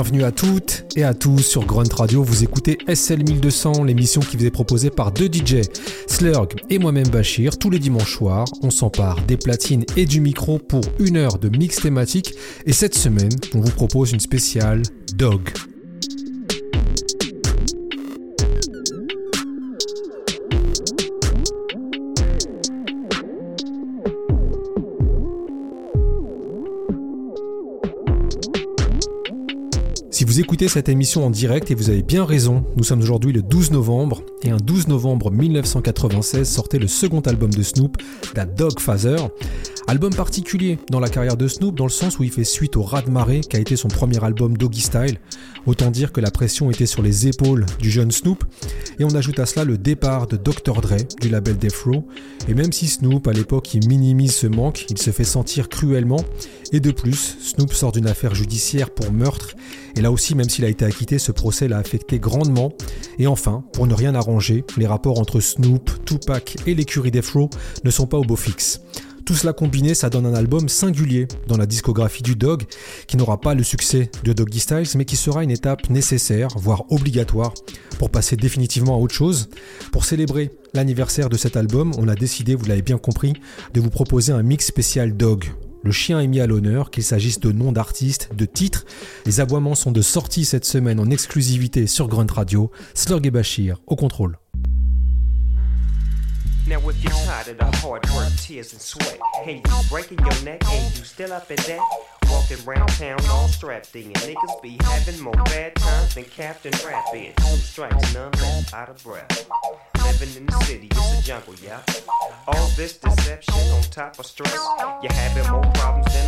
Bienvenue à toutes et à tous sur Grunt Radio. Vous écoutez SL 1200, l'émission qui vous est proposée par deux DJ, Slurg et moi-même Bachir. Tous les dimanches soirs, on s'empare des platines et du micro pour une heure de mix thématique. Et cette semaine, on vous propose une spéciale Dog. Écoutez cette émission en direct et vous avez bien raison, nous sommes aujourd'hui le 12 novembre et un 12 novembre 1996 sortait le second album de Snoop, The Dog Father. Album particulier dans la carrière de Snoop dans le sens où il fait suite au Rat de marée qui a été son premier album Doggy Style. Autant dire que la pression était sur les épaules du jeune Snoop. Et on ajoute à cela le départ de Dr. Dre du label Death Row. Et même si Snoop à l'époque il minimise ce manque, il se fait sentir cruellement. Et de plus, Snoop sort d'une affaire judiciaire pour meurtre. Et là aussi, même s'il a été acquitté, ce procès l'a affecté grandement. Et enfin, pour ne rien arranger, les rapports entre Snoop, Tupac et l'écurie Death Row ne sont pas au beau fixe. Tout cela combiné, ça donne un album singulier dans la discographie du Dog, qui n'aura pas le succès de Doggy Styles, mais qui sera une étape nécessaire, voire obligatoire, pour passer définitivement à autre chose. Pour célébrer l'anniversaire de cet album, on a décidé, vous l'avez bien compris, de vous proposer un mix spécial Dog. Le chien est mis à l'honneur, qu'il s'agisse de noms d'artistes, de titres. Les aboiements sont de sortie cette semaine en exclusivité sur Grunt Radio. Slurg et Bachir au contrôle. Now if you're tired of the hard work, tears and sweat, and you breaking your neck and you still up in that, walking round town all strapped in, niggas be having more bad times than Captain Rapid. Two strikes, none left, out of breath. Living in the city, it's a jungle, yeah. All this deception on top of stress, you're having more problems than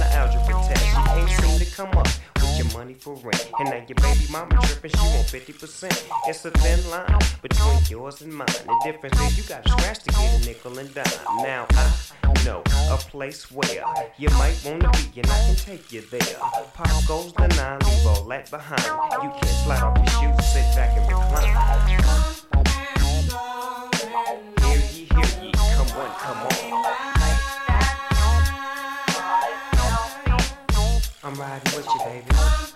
for rent. And now your baby mama tripping, she want 50%. It's a thin line between yours and mine. The difference is you gotta scratch to get a nickel and dime. Now I know a place where you might wanna be, and I can take you there. Pop goes the nine, leave all that behind. You can slide off your shoes, sit back and recline. Hear ye, hear ye, come on, come on. I'm riding with you, baby.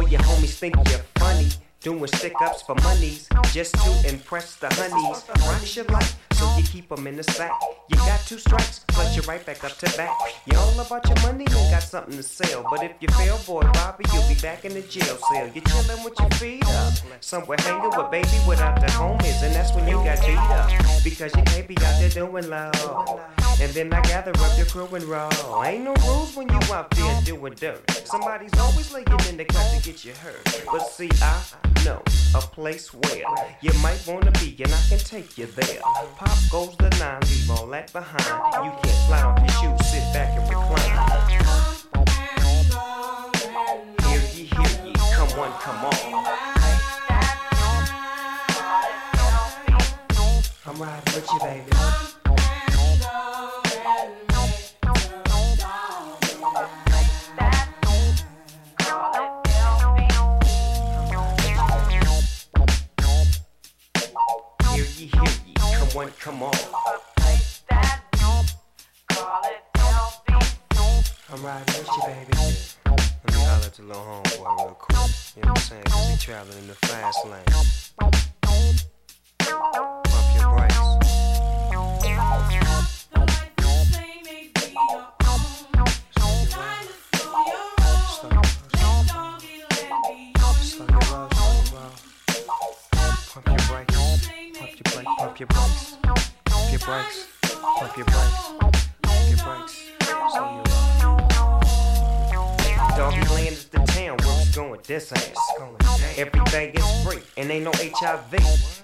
Oh, your homies think you're funny. Doing stick ups for monies just to impress the honeys. Rocks your life, so you keep them in the sack. You got two strikes, plus you're right back up to back. You all about your money and got something to sell. But if you fail, boy, Bobby, you'll be back in the jail cell. You're chilling with your feet up, somewhere hanging with baby without the homies. And that's when you got beat up, because you can't be out there doing low. And then I gather up your crew and roll. Ain't no rules when you out there doing dirt. Somebody's always laying in the cut to get you hurt. But see, I know a place where you might wanna be, and I can take you there. Goes the nine, leave all that behind. You can't slide off your shoes, sit back and recline. Hear ye, hear ye, come on, come on. I'm riding with you, baby. One, come on. I'm riding with you, baby. Let me holler at the little homeboy real quick. You know what I'm saying? Cause he traveling in the fast lane. Pump your brakes. Pump your brakes. Your brakes, pump your brakes, pump your brakes, pump your brakes, pump your brakes. So you Doggy land where we going this ass. Everything is free and ain't no HIV.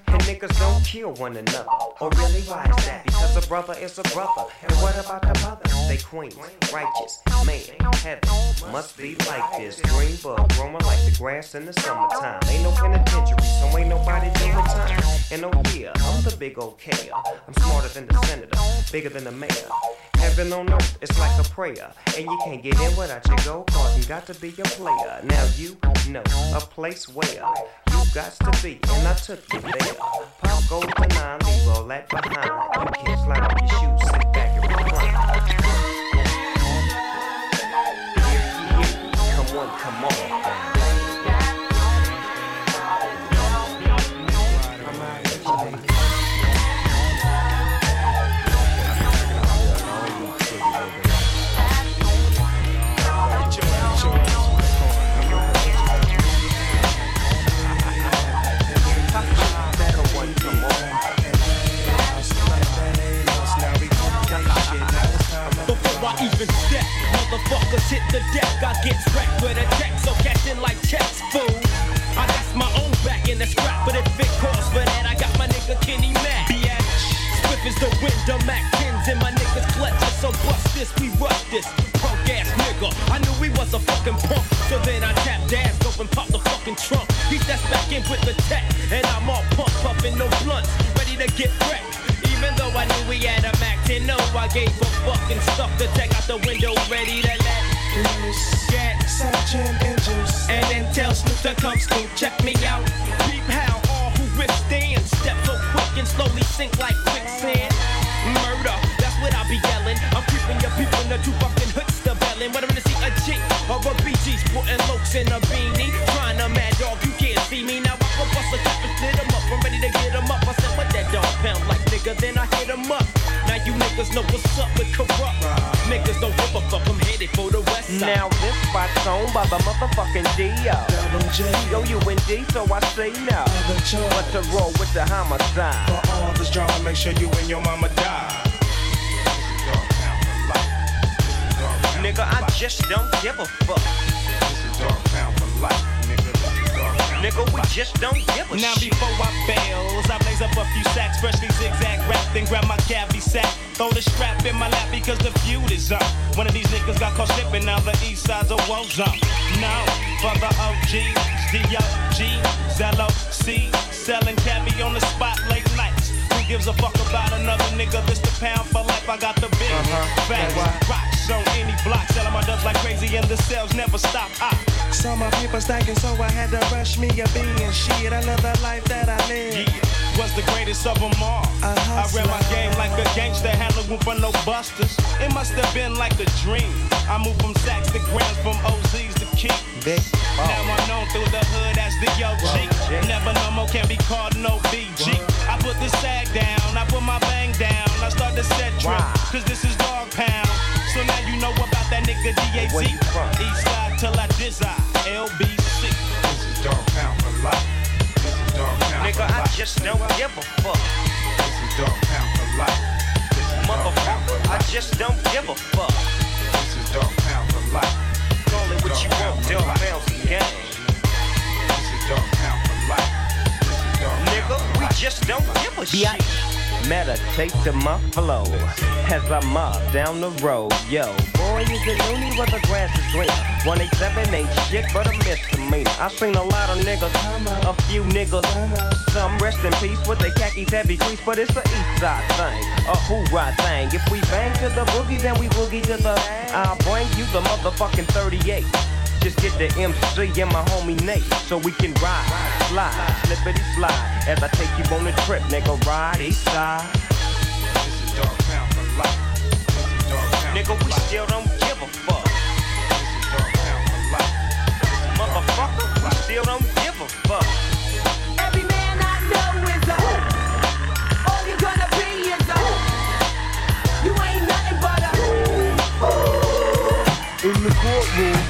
And niggas don't kill one another. Or really, why is that? Because a brother is a brother. And what about the mothers? They queens, righteous, man, heaven. Must be like this. Green bug growing like the grass in the summertime. Ain't no penitentiary, so ain't nobody doing time. And oh yeah, I'm the big old i'm smarter than the senator, bigger than the mayor. Heaven on earth, it's like a prayer. And you can't get in without your gold card. You got to be a player. Now you know a place where you got to be. And I took you there. Pop goes to nine, leave all that behind. You can't slide on your shoes, sit back and recline. Come on, come on. Motherfuckers hit the deck, I get wrecked with a check, so catching like checks, fool. I got my own back in the scrap, but if it calls for that, I got my nigga Kenny Mac. Swift is the wind, the Mac 10s in my niggas clutches, so bust this, we rush this. Punk ass nigga, I knew we was a fucking punk, so then I tapped ass, open, pop the fucking trunk. He steps back in with the tech, and I'm all pumped, puffing no blunts, ready to get wrecked. Even though I knew we had a Mac 10, no, I gave a fucking stuff to take out the window, ready to let loose. Get Searching engines. and then tell Snoop to come Snoop, check me out. Peep how all who withstand step so quick and slowly sink like quicksand. Murder, that's what I be yelling. I'm creeping your people in the two fucking hoods the bellin'. Whether to see a chick or a BG sporting lokes in a beanie. Trying to mad dog, you can't see me. Niggas know what's up with corrupt. Niggas don't give a fuck, I'm headed for the west side. Now this spot's owned by the motherfucking D.O. Yo, you and D, so I say no. What's the roll with the homicide? For all this drama, make sure you and your mama die. Nigga, I just don't give a fuck. Nigga, we just don't give a Now shit. before I bails, I blaze up a few sacks, freshly zigzag wrapped, then grab my cavi sack. Throw the strap in my lap because the feud is up. One of these niggas got caught slipping, now the east side's a woe zone. No, for the OGs, D-O-G, Zello, C, selling cavi on the spot late nights. Who gives a fuck about another nigga? This the pound for life, I got the big uh-huh. facts. Rocks on any block, selling my dubs like crazy and the sales never stop. Ah. I Saw my people stacking, so I had to rush me a being shit. I love the life that I live. Yeah, was the greatest of them all. I ran my game like a gangster, had no room for no busters. It must have been like a dream. I moved from sacks to grams, from OZs to king. Big Now I'm known through the hood as the OG. Never no more can be called no BG. I put the sag down, I put my bang down. I start to set trip, Wow. cause this is dog pound. So now you know about that nigga DAZ. Where you from? East side till I desire. LBC. Nigga, I just don't give a fuck. This is dog pound for life. Motherfucker, I just don't give a fuck. This is dog pound for life. Call it what you want, dog bounce gang. Nigga, we just don't give a shit. Meditate to my flow as I mob down the road. Yo, boy, is it loony where the grass is green? 187 ain't shit but a misdemeanor. I seen a lot of niggas, a few niggas, some rest in peace with their khakis heavy crease, but it's a east side thing, a hoorah thing. If we bang to the boogie, then we boogie to the. I'll bring you the motherfucking 38. Just get the MC and my homie Nate so we can ride, slide, slippity slide as I take you on a trip, nigga. Ride east side. This is Dog Pound for life. Nigga, we still don't give a fuck. This is dog pound a lot. This motherfucker, we still don't give a fuck. Every man I know is a All you gonna be is a You ain't nothing but a In the courtroom, red band.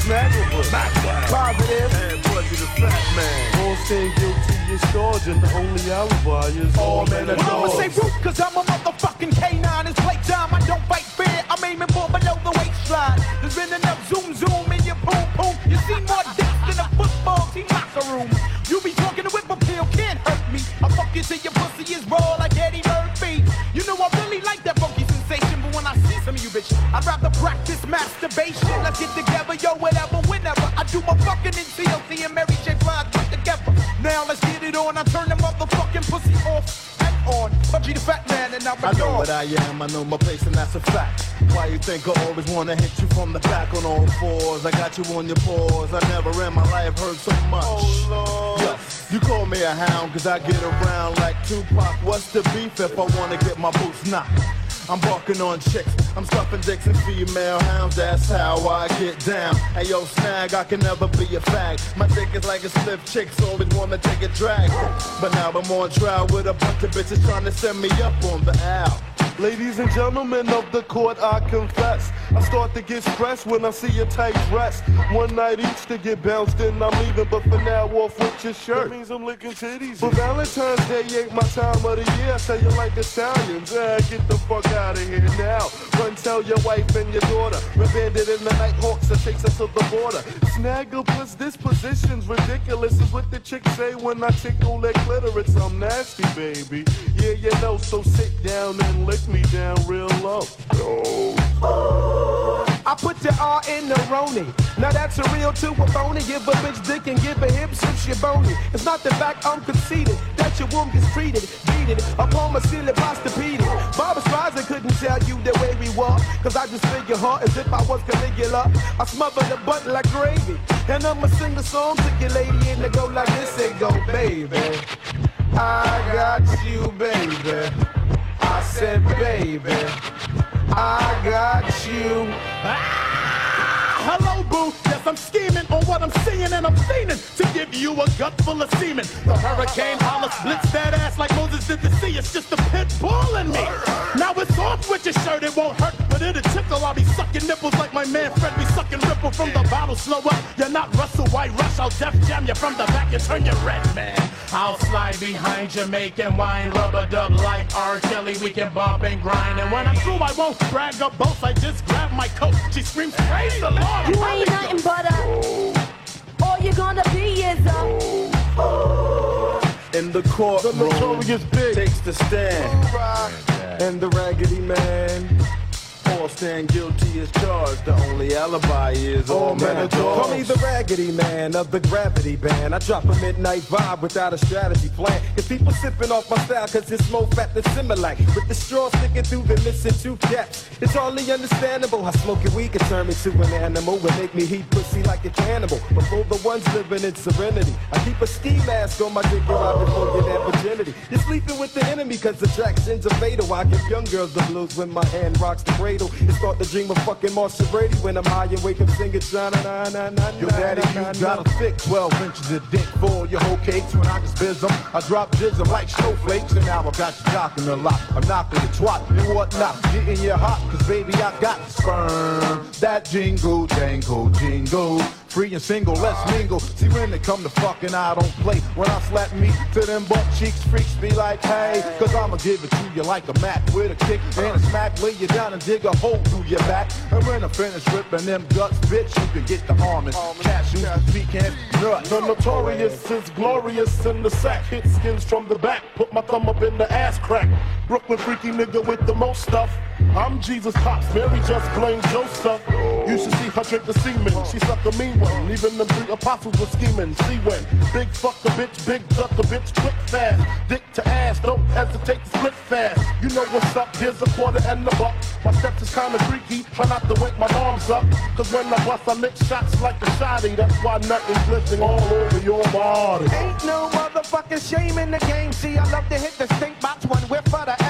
The stands. Positive. And Buzzy the fat man. All saying guilty is charged, and the only alibi is all men are Well, I'ma say root, cause I'm a motherfucking K9. It's playtime, I don't fight fair. I'm aiming for below the waistline. There's been enough zoom zoom in your boom boom. You see more death than a football team locker room. You be talking to whip appeal, can't hurt me. I fuck you till your pussy is raw like Eddie Murphy. You know I really like that funky sensation, but when I see some of you bitches, I'd rather practice masturbation. Let's get together, yo, whatever, whenever. I do my fucking in TLC and Mary J. Blige put together. Now let's get it on. I turn the motherfucking pussy off and on. PUBG the fat man and I'm a I know what I am, I know my place, and that's a fact. Why you think I always wanna hit you from the back on all fours? I got you on your paws. I never in my life heard so much. Oh, Lord. you call me a hound, cause I get around like Tupac. What's the beef if I wanna get my boots knocked? I'm barking on chicks, I'm stuffing dicks and female hounds, that's how I get down. Hey yo, snag, I can never be a fag. My dick is like a stiff chicks, always wanna take a drag. But now I'm on trial with a bunch of bitches trying to send me up on the owl. Ladies and gentlemen of the court, I confess. I start to get stressed when I see your tight dress. One night each to get bounced and I'm leaving, but for now, off with your shirt. That means I'm licking titties. But Valentine's Day ain't my time of the year. I tell you like Italians, ah, get the fuck out of here now. Run tell your wife and your daughter. We're banded in the night hawks that takes us to the border. Snagglepuss, this position's ridiculous. Is what the chicks say when I tickle their clitoris. I'm nasty, baby. Yeah, you know, so sit down and lick me down real low. I put your R in the Roni. Now that's a real to a phony. Give a bitch dick and give her hips if she bony. It's not the fact I'm conceited that your womb gets treated, beat it upon my ceiling, postopeded. Barbra Streisand couldn't tell you the way we walk, cause I just figure her as if I was Caligula. I smother the butt like gravy, and I'ma sing a song to your lady and it go like this, it go, baby. I got you, baby. I said, baby. I got you. Ah! Hello, boo. Yes, I'm scheming on what I'm seeing, and I'm fiending to give you a gut full of semen. The hurricane holler splits that ass like Moses did the sea. It's just a pit bull in me. Now it's off with your shirt. It won't hurt, but it'll tickle. I'll be sucking nipples like my man Fred be sucking ripple from the bottle. Slow up. You're not Russell White Rush. I'll def jam you from the back and turn you red, man. I'll slide behind Jamaican making wine, rubber dub like R. Kelly. We can bump and grind. And when I'm through, I won't brag or boast. I just grab my coat. She screams, Praise the Lord. You ain't nothing but a. All you're gonna be is a. In the courtroom, The notorious big. takes the stand. And the raggedy man. All stand guilty as charged. The only alibi is all men are Call me the raggedy man of the gravity band. I drop a midnight vibe without a strategy plan. Cause people sipping off my style cause it's more fat than Similac. With the straw sticking through the missing two caps. It's hardly understandable how smoking weed can turn me to an animal and make me heat pussy like a cannibal. But for the ones living in serenity, I keep a ski mask on my dick and I before you that virginity. You're sleeping with the enemy cause attractions are fatal. I give young girls the blues when my hand rocks the cradle. And start to dream of fucking Marcia Brady when I'm high and wake up singing na na na na Yo, daddy, you got a thick 12 inches of dick for your whole cakes. When I just biz 'em, I drop jizz 'em like snowflakes. And now I got you jocking a lot. I'm knocking your twat and whatnot. Getting you hot, cause baby, I got sperm. That jingle, jangle, jingle. Free and single, let's mingle. See when they come to fucking, I don't play. When I slap me to them butt cheeks, freaks be like, hey, cause I'ma give it to you like a Mac with a kick and a smack. Lay you down and dig a hole through your back. And when I finish ripping them guts, bitch, you can get the almonds. Cashews, pecan, nuts. The notorious is glorious in the sack. Hit skins from the back. Put my thumb up in the ass crack. Brooklyn freaky nigga with the most stuff. I'm Jesus Pops, Mary just blamed Joseph. You should see her drink the semen. She suck a mean one. Even the three apostles were scheming. See when big fuck a bitch, big duck a bitch, quick fast. Dick to ass, don't hesitate to split fast. You know what's up, here's a quarter and a buck. My steps is kinda freaky, try not to wake my arms up. Cause when I bust, I lick shots like a shotty. That's why nothing's glistening all over your body. Ain't no motherfucking shame in the game. See, I love to hit the stink box one whip for the ass.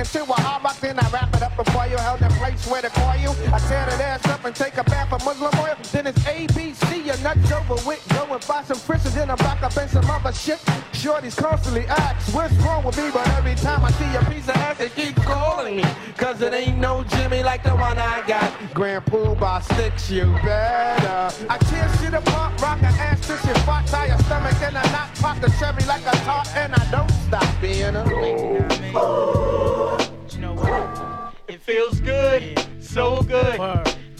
Into a hot rock, then I wrap it up before you held the place where to call you. I tear that ass up and take a bath of Muslim oil. Then it's ABC, you're nuts over with. Go and buy some Christians, then I'm back up in some other shit. Shorties constantly ask, what's wrong with me? But every time I see a piece of ass, they keep calling me. Cause it ain't no Jimmy like the one I got. Grand Pool by six, you better. I tear shit apart, rock an ass to your spot, tie your stomach, and I knock pop the cherry like a tart, and I don't stop being a You know what? It feels good, so good,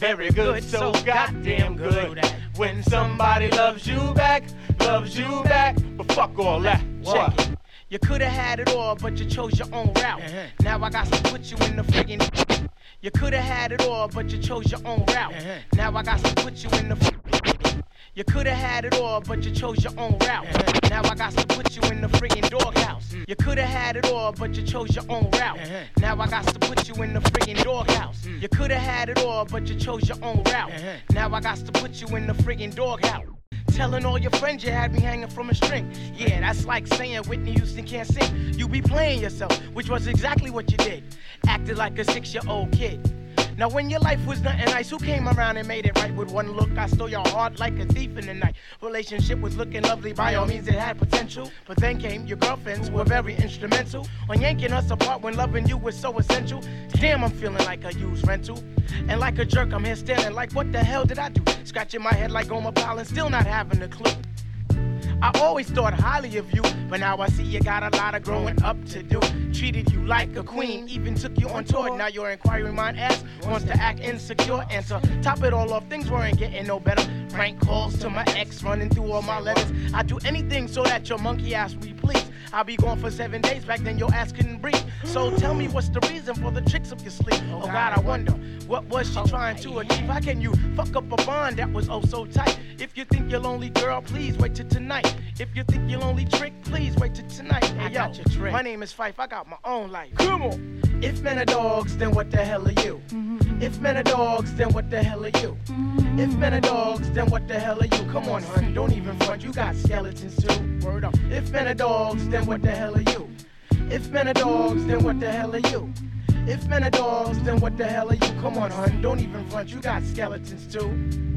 very good, so goddamn good. When somebody loves you back, loves you back, but fuck all that. Check it. You could have had it all, but you chose your own route. Uh-huh. Now I got to put you in the friggin'. You could have had it all, but you chose your own route. Uh-huh. Now I got to put you in the. You could have had it all, but you chose your own route. Now I got to put you in the friggin' doghouse. You could have had it all, but you chose your own route. Now I got to put you in the friggin' doghouse. You could have had it all, but you chose your own route. Now I got to put you in the friggin' doghouse. Telling all your friends you had me hanging from a string. Yeah, that's like saying Whitney Houston can't sing. You be playing yourself, which was exactly what you did. Acted like a six year old kid. Now, when your life was nothing nice, who came around and made it right with one look? I stole your heart like a thief in the night. Relationship was looking lovely, by all means, it had potential. But then came your girlfriends were very instrumental on yanking us apart when loving you was so essential. Damn, I'm feeling like a used rental. And like a jerk, I'm here staring like, what the hell did I do? Scratching my head like Gomer Pyle and still not having a clue. I always thought highly of you, but now I see you got a lot of growing up to do. Treated you like a queen, even took you on tour. Now your inquiring mind asks, wants to act insecure. To top it all off, things weren't getting no better. Prank calls to my ex, running through all my letters. I'd do anything so that your monkey ass we please. I'll be gone for seven days, back then your ass couldn't breathe. So tell me what's the reason for the tricks up your sleeve? Oh, oh God, I wonder, what was she oh, trying to achieve? How can you fuck up a bond that was oh so tight? If you think you're lonely, girl, please wait till tonight. If you think you're lonely, trick, please wait till tonight. Hey, yo, got your trick. my name is Fife, I got my own life. Come on. If men are dogs, then what the hell are you? Mm-hmm. If men are dogs, then what the hell are you? Mm-hmm. If men are dogs, then what the hell are you? Come on, hun, don't even front, you got skeletons too. Word up. If men are dogs, then what the hell are you? If men are dogs, then what the hell are you? If men are dogs, then what the hell are you? Come on, hun, don't even front, you got skeletons too.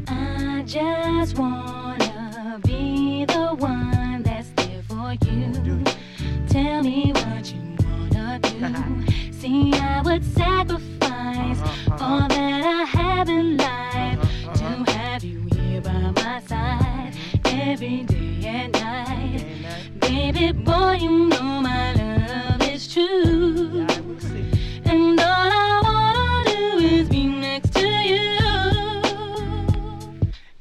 I just wanna be the one that's there for you. Tell me what you wanna do. See, I would sacrifice uh-huh, uh-huh. all that I have in life uh-huh, to have you here by my side every day and night. Baby boy, you know my love is true. And all I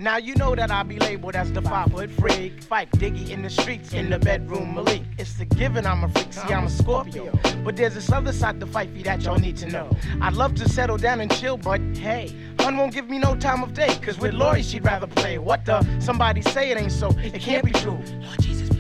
Now you know that I be labeled as the five foot freak. Fight Diggy in the streets, in the bedroom Malik. It's a given I'm a freak, see I'm a Scorpio. But there's this other side to Fifey that y'all need to know. I'd love to settle down and chill, but hey, Hun won't give me no time of day. Cause with Lori she'd rather play. What the? Somebody say it ain't so. It can't be true. Lord Jesus,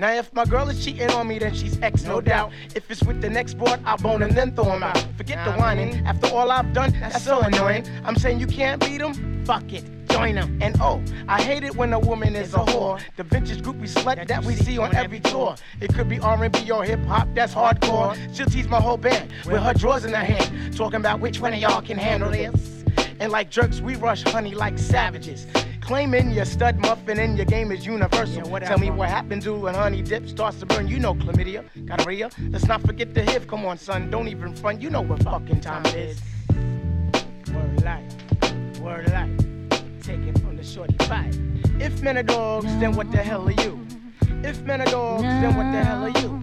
Now if my girl is cheating on me, then she's X, no doubt. If it's with the next board, I'll bone him, then throw him out. Forget the whining. After all I've done, that's so annoying. I'm saying you can't beat him? Fuck it. Join them. And oh, I hate it when a woman is a whore. The vintage groupie slut that we see on every tour. It could be R&B or hip hop, that's hardcore. She'll tease my whole band with her drawers in her hand, talking about which one of y'all can handle this. And like jerks, we rush honey like savages. Claiming your stud muffin and your game is universal. Tell me what happens to when honey dip starts to burn. You know chlamydia, gonorrhea. Let's not forget the HIV. Come on, son, don't even front. You know what fucking time it is. Word life, word life. Take it from the shorty fight. If men are dogs, then what the hell are you? If men are dogs, then what the hell are you?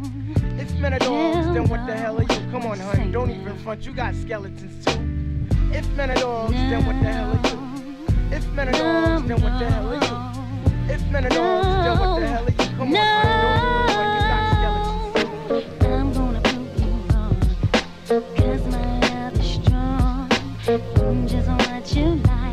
If men are dogs, then what the hell are you? Come on, honey, don't even front. You got skeletons too. If men are dogs, then what the hell are you? If men are dogs, then what the hell are you? If men are dogs, then what the hell are you? Come on, honey, don't even front. You got skeletons too. I'm gonna prove you wrong. Cause my love is strong. I'm just what you like.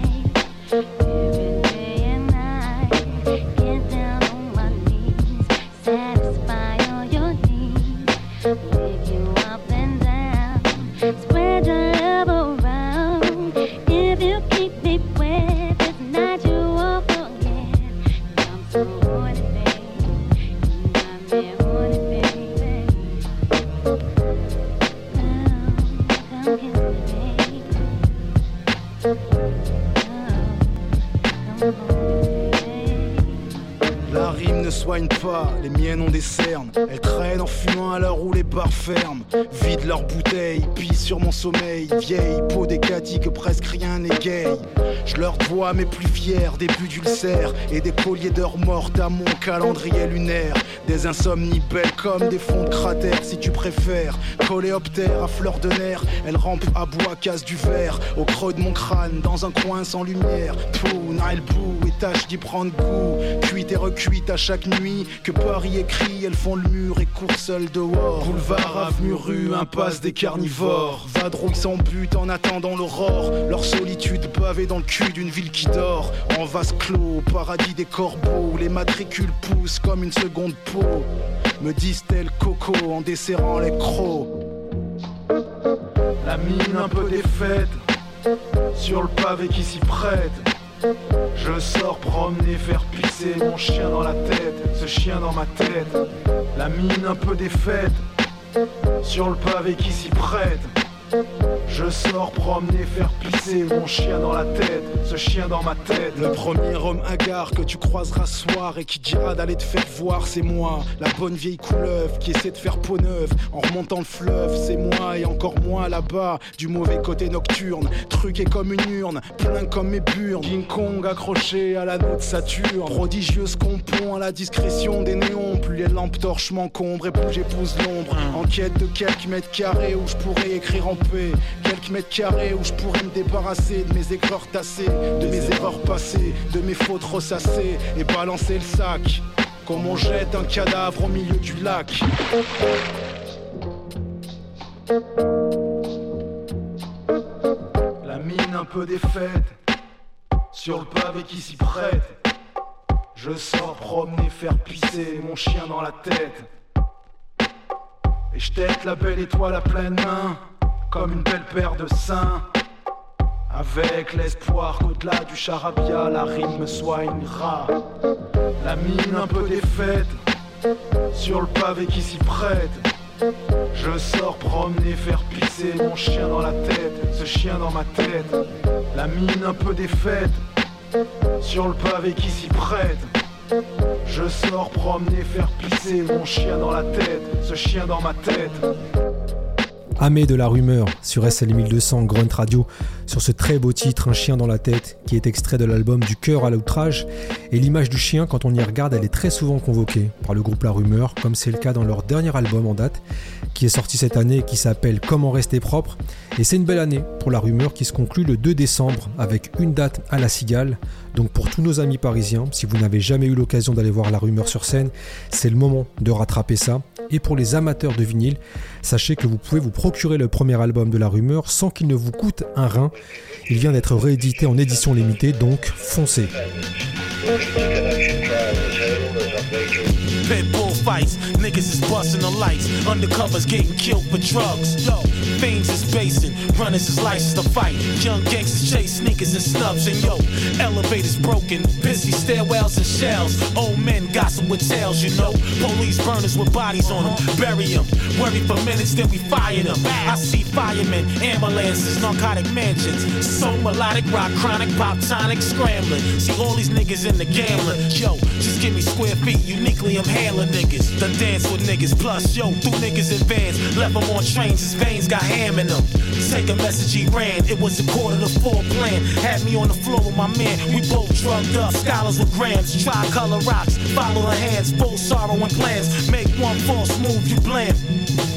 Pas, les miennes ont des cernes. Elles traînent en fumant à l'heure où les bars ferment. Vident leurs bouteilles, pissent sur mon sommeil. Vieille peau décatie que presque rien n'est gay. Je leur dois mes plus fiers débuts d'ulcères et des colliers d'heures mortes à mon calendrier lunaire. Des insomnies belles comme des fonds de cratères si tu préfères. Coléoptère à fleur de nerfs, elles rampent à bois, casse du verre. Au creux de mon crâne, dans un coin sans lumière. Tout, Nile Boo et tâche d'y prendre goût. Cuite et recuite à chaque nuit que Paris écrit, elles font le mur et courent seules dehors. Boulevard, avenue, rue, impasse des carnivores. Vadrouille sans but en attendant l'aurore. Leur solitude pavée dans le cul d'une ville qui dort. En vase clos, paradis des corbeaux, où les matricules poussent comme une seconde peau. Me disent-elles coco en desserrant les crocs. La mine un peu défaite, sur le pavé qui s'y prête. Je sors promener, faire pisser mon chien dans la tête, ce chien dans ma tête. La mine un peu défaite, sur le pavé qui s'y prête. Je sors promener, faire pisser mon chien dans la tête, ce chien dans ma tête. Le premier homme hagard que tu croiseras ce soir et qui dira d'aller te faire voir, c'est moi. La bonne vieille couleuvre qui essaie de faire peau neuve en remontant le fleuve, c'est moi et encore moi là-bas, du mauvais côté nocturne. Truqué comme une urne, plein comme mes burnes. King Kong accroché à l'anneau de Saturne. Prodigieuse compon à la discrétion des néons. Plus les lampes torches m'encombrent et plus j'épouse l'ombre. En quête de quelques mètres carrés où je pourrais écrire en Quelques mètres carrés où je pourrais me débarrasser de mes erreurs tassées, de mes erreurs passées, de mes fautes ressassées et balancer le sac. Comme on jette un cadavre au milieu du lac. La mine un peu défaite, sur le pavé qui s'y prête. Je sors promener, faire pisser mon chien dans la tête. Et je tête la belle étoile à pleine main, comme une belle paire de seins. Avec l'espoir qu'au-delà du charabia, la rime me soignera. La mine un peu défaite, sur le pavé qui s'y prête. Je sors promener, faire pisser mon chien dans la tête, ce chien dans ma tête. La mine un peu défaite, sur le pavé qui s'y prête. Je sors promener, faire pisser mon chien dans la tête, ce chien dans ma tête. Amé de la rumeur sur SL 1200 Grunt Radio sur ce très beau titre Un chien dans la tête qui est extrait de l'album Du cœur à l'outrage. Et l'image du chien quand on y regarde elle est très souvent convoquée par le groupe La Rumeur comme c'est le cas dans leur dernier album en date qui est sorti cette année qui s'appelle Comment rester propre. Et c'est une belle année pour La Rumeur qui se conclut le 2 décembre avec une date à la Cigale donc pour tous nos amis parisiens si vous n'avez jamais eu l'occasion d'aller voir La Rumeur sur scène c'est le moment de rattraper ça. Et pour les amateurs de vinyle sachez que vous pouvez vous procurer le premier album de La Rumeur sans qu'il ne vous coûte un rein. Il vient d'être réédité en édition limitée, donc foncez. Niggas is busting the lights. Undercovers getting killed for drugs. Yo, fiends is basing, runners is licensed to fight. Young gangsters chase sneakers and snubs. And yo, elevators broken, busy stairwells and shells. Old men gossip with tales, you know. Police burners with bodies on them, bury them. Worry for minutes, then we fire them. I see firemen, ambulances, narcotic mansions. So melodic, rock chronic, pop tonic, scrambling. See all these niggas in the gambling. Yo, just give me square feet, uniquely I'm handling niggas. The dance with niggas, plus yo, threw niggas in vans. Left them on trains, his veins got ham in them. Take a message, he ran. It was a quarter to four plan. Had me on the floor with my man. We both drugged up, scholars with grams. Tricolor rocks, follow the hands, full sorrow and plans. Make one false move, you bland.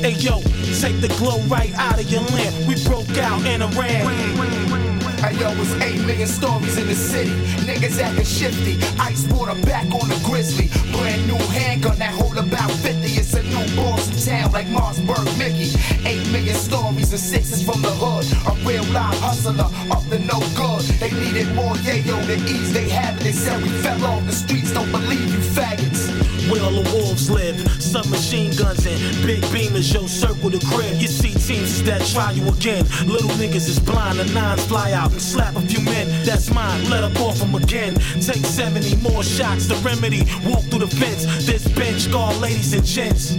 Hey yo, take the glow right out of your lamp. We broke out and ran. Hey yo, it's 8 million stories in the city. Niggas acting shifty. Ice water back on the grizzly. Brand new handgun that hold about 50. It's a new boss in town like Marsburg Mickey. 8 million stories and sixes from the hood. A real live hustler up to no good. They needed more yayo to ease they habit. They said we fell off the streets. Don't believe you faggots. Where all the wolves live, submachine guns and big beamers, yo, circle the crib. You see teams that try you again. Little niggas is blind, the nines fly out and slap a few men. That's mine, let up off them again. Take 70 more shots, the remedy. Walk through the fence, this bench guard ladies and gents.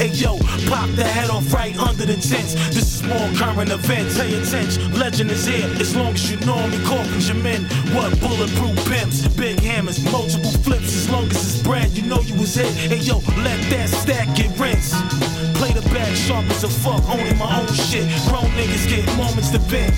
Hey yo, pop the head off right under the tents. This is more current events. Pay attention, legend is here. As long as you know me, Corkins your men. What bulletproof pimps, big hammers, multiple flips. As long as was hit. Hey yo, let that stack get rinsed. Play the bag sharp as a fuck, owning my own shit. Grown niggas get moments to bend.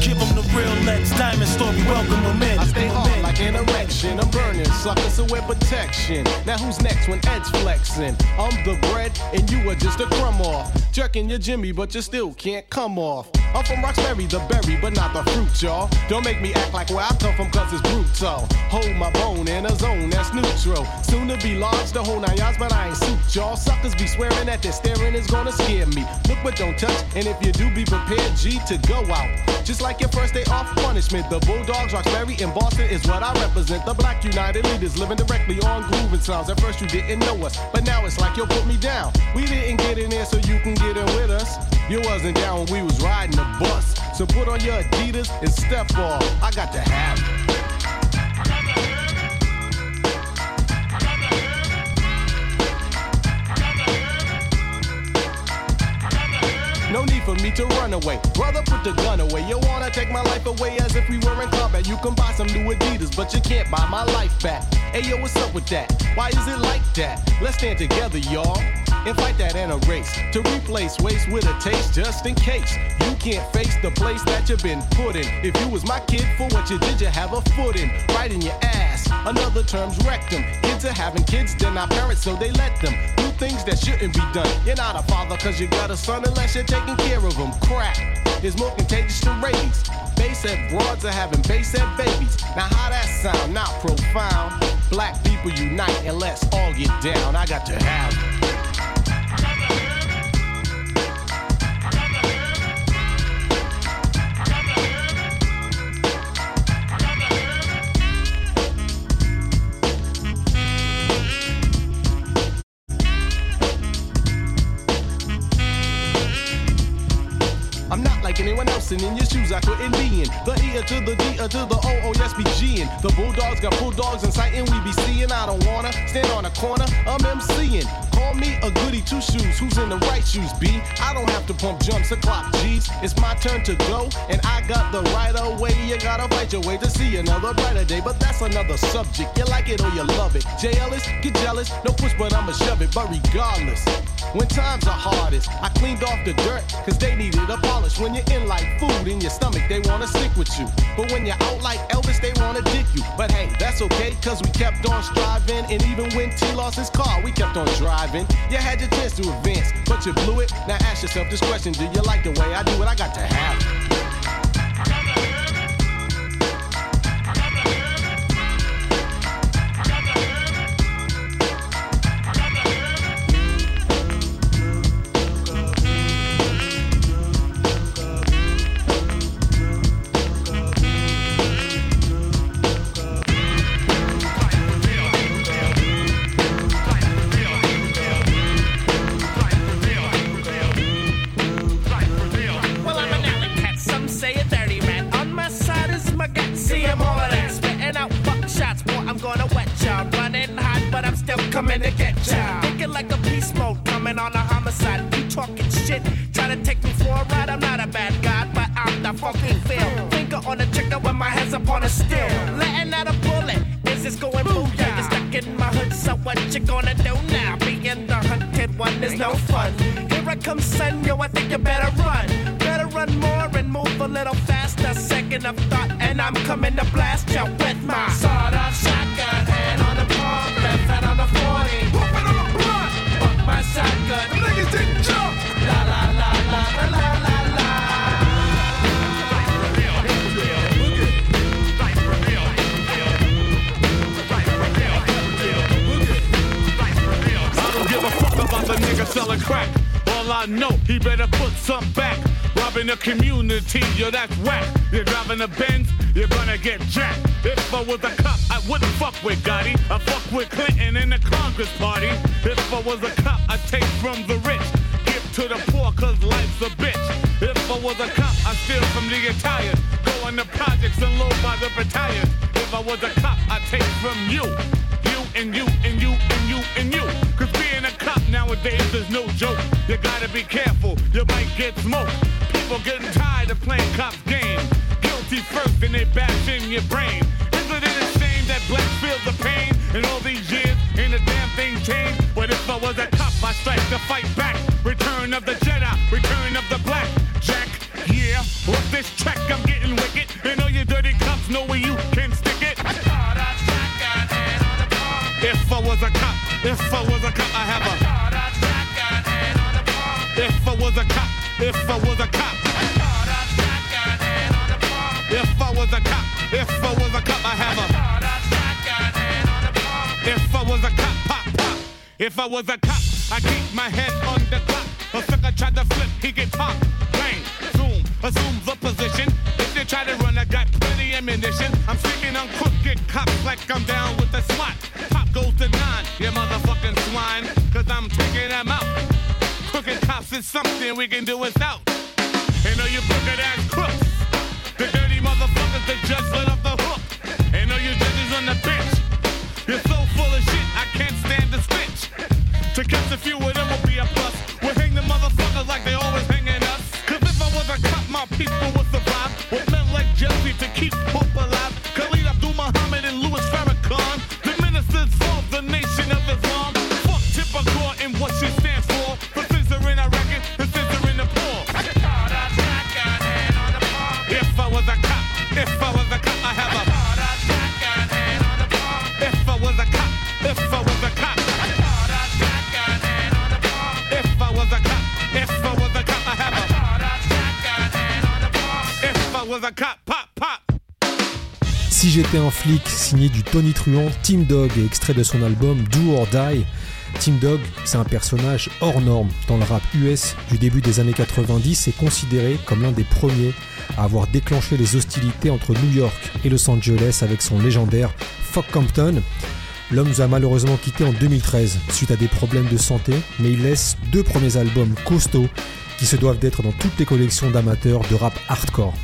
Give them the real Lex Diamond story, welcome them in. I stay hard like an erection. I'm burning suckers so wear protection. Now who's next when Ed's flexing? I'm the bread and you are just a crumb off. Jerking your Jimmy, but you still can't come off. I'm from Roxbury, the berry, but not the fruit, y'all. Don't make me act like where I come from, cause it's brutal. Hold my bone in a zone that's neutral. Soon to be large, the whole nine yards, but I ain't suit y'all. Suckers be swearing that their staring is gonna scare me. Look but don't touch, and if you do, be prepared, G, to go out. Just like your first day off punishment, the Bulldogs, Roxbury, and Boston is what I represent. The Black United Leaders living directly on grooving sounds. At first you didn't know us, but now it's like you'll put me down. We didn't get in there so you can get in with us. You wasn't down when we was riding the bus. So put on your Adidas and step off. I got to have it. No need for me to run away. Brother, put the gun away. You wanna take my life away as if we were in combat. You can buy some new Adidas, but you can't buy my life back. Hey yo, what's up with that? Why is it like that? Let's stand together, y'all. And fight that in a race to replace waste with a taste just in case you can't face the place that you've been put in. If you was my kid for what you did, you have a foot in right in your ass. Another term's rectum. Kids are having kids, they're not parents, so they let them do things that shouldn't be done. You're not a father cause you got a son unless you're taking care of them. Crack is more contagious to raise. Base broads are having base head babies. Now how that sound? Not profound. Black people unite and let's all get down. I got to have it. And in your shoes I couldn't be in. The E to the D to the O, oh yes, be G'ing. The Bulldogs got bulldogs in sight, and we be seeing. I don't wanna stand on a corner, I'm MCing. Call me a goody two shoes, who's in the right shoes, B? I don't have to pump jumps or clock G's. It's my turn to go, and I got the right away. You gotta fight your way to see another brighter day, but that's another subject. You like it or you love it. JLS, get jealous, no push, but I'ma shove it. But regardless, when times are hardest, I cleaned off the dirt, cause they needed a polish. When you're in like food in your stomach, they wanna stick with you. But when you're out like Elvis, they wanna dick you. But hey, that's okay, cause we kept on striving. And even when T lost his car, we kept on driving. You had your chance to advance, but you blew it. Now ask yourself this question Do you like the way I do it? I got to have it. Whack. You're driving a Benz, you're gonna get jacked. If I was a cop, I wouldn't fuck with Gotti. I fuck with Clinton in the Congress party. If I was a cop, I'd take from the rich. Give to the poor, cause life's a bitch. If I was a cop, I'd steal from the Italians. Go on the projects and load by the battalion. If I was a cop, I'd take from you. You and you and you and you and you. Cause being a cop nowadays is no joke. You gotta be careful, you might get smoked. People getting tired of playing cops game. Guilty first and they bash in your brain. Isn't it a shame that blacks feel the pain? And all these years ain't a damn thing changed. But if I was a cop, I'd strike to fight back. Return of the Jedi, return of the black. Jack, yeah, off this track I'm getting wicked. And all you dirty cops know where you can stick it. If I was a cop, if I was a cop, I have a. if I was a cop. If I was a cop, if I was a cop, I have a. If I was a cop, pop, pop. If I was a cop, I keep my head on the clock. A sucker tried to flip, he get popped. Bang, zoom, assume the position. If they try to run, I got plenty ammunition. I'm speaking on crooked cops like I'm down with the SWAT. Pop goes to nine, you motherfucking swine. Cause I'm taking them out this is something we can do without. Si j'étais un flic, signé du Tony Truant, Team Dog est extrait de son album Do or Die. Team Dog, c'est un personnage hors norme dans le rap US du début des années 90 et considéré comme l'un des premiers à avoir déclenché les hostilités entre New York et Los Angeles avec son légendaire Fuck Compton. L'homme nous a malheureusement quitté en 2013 suite à des problèmes de santé, mais il laisse deux premiers albums costauds qui se doivent d'être dans toutes les collections d'amateurs de rap hardcore.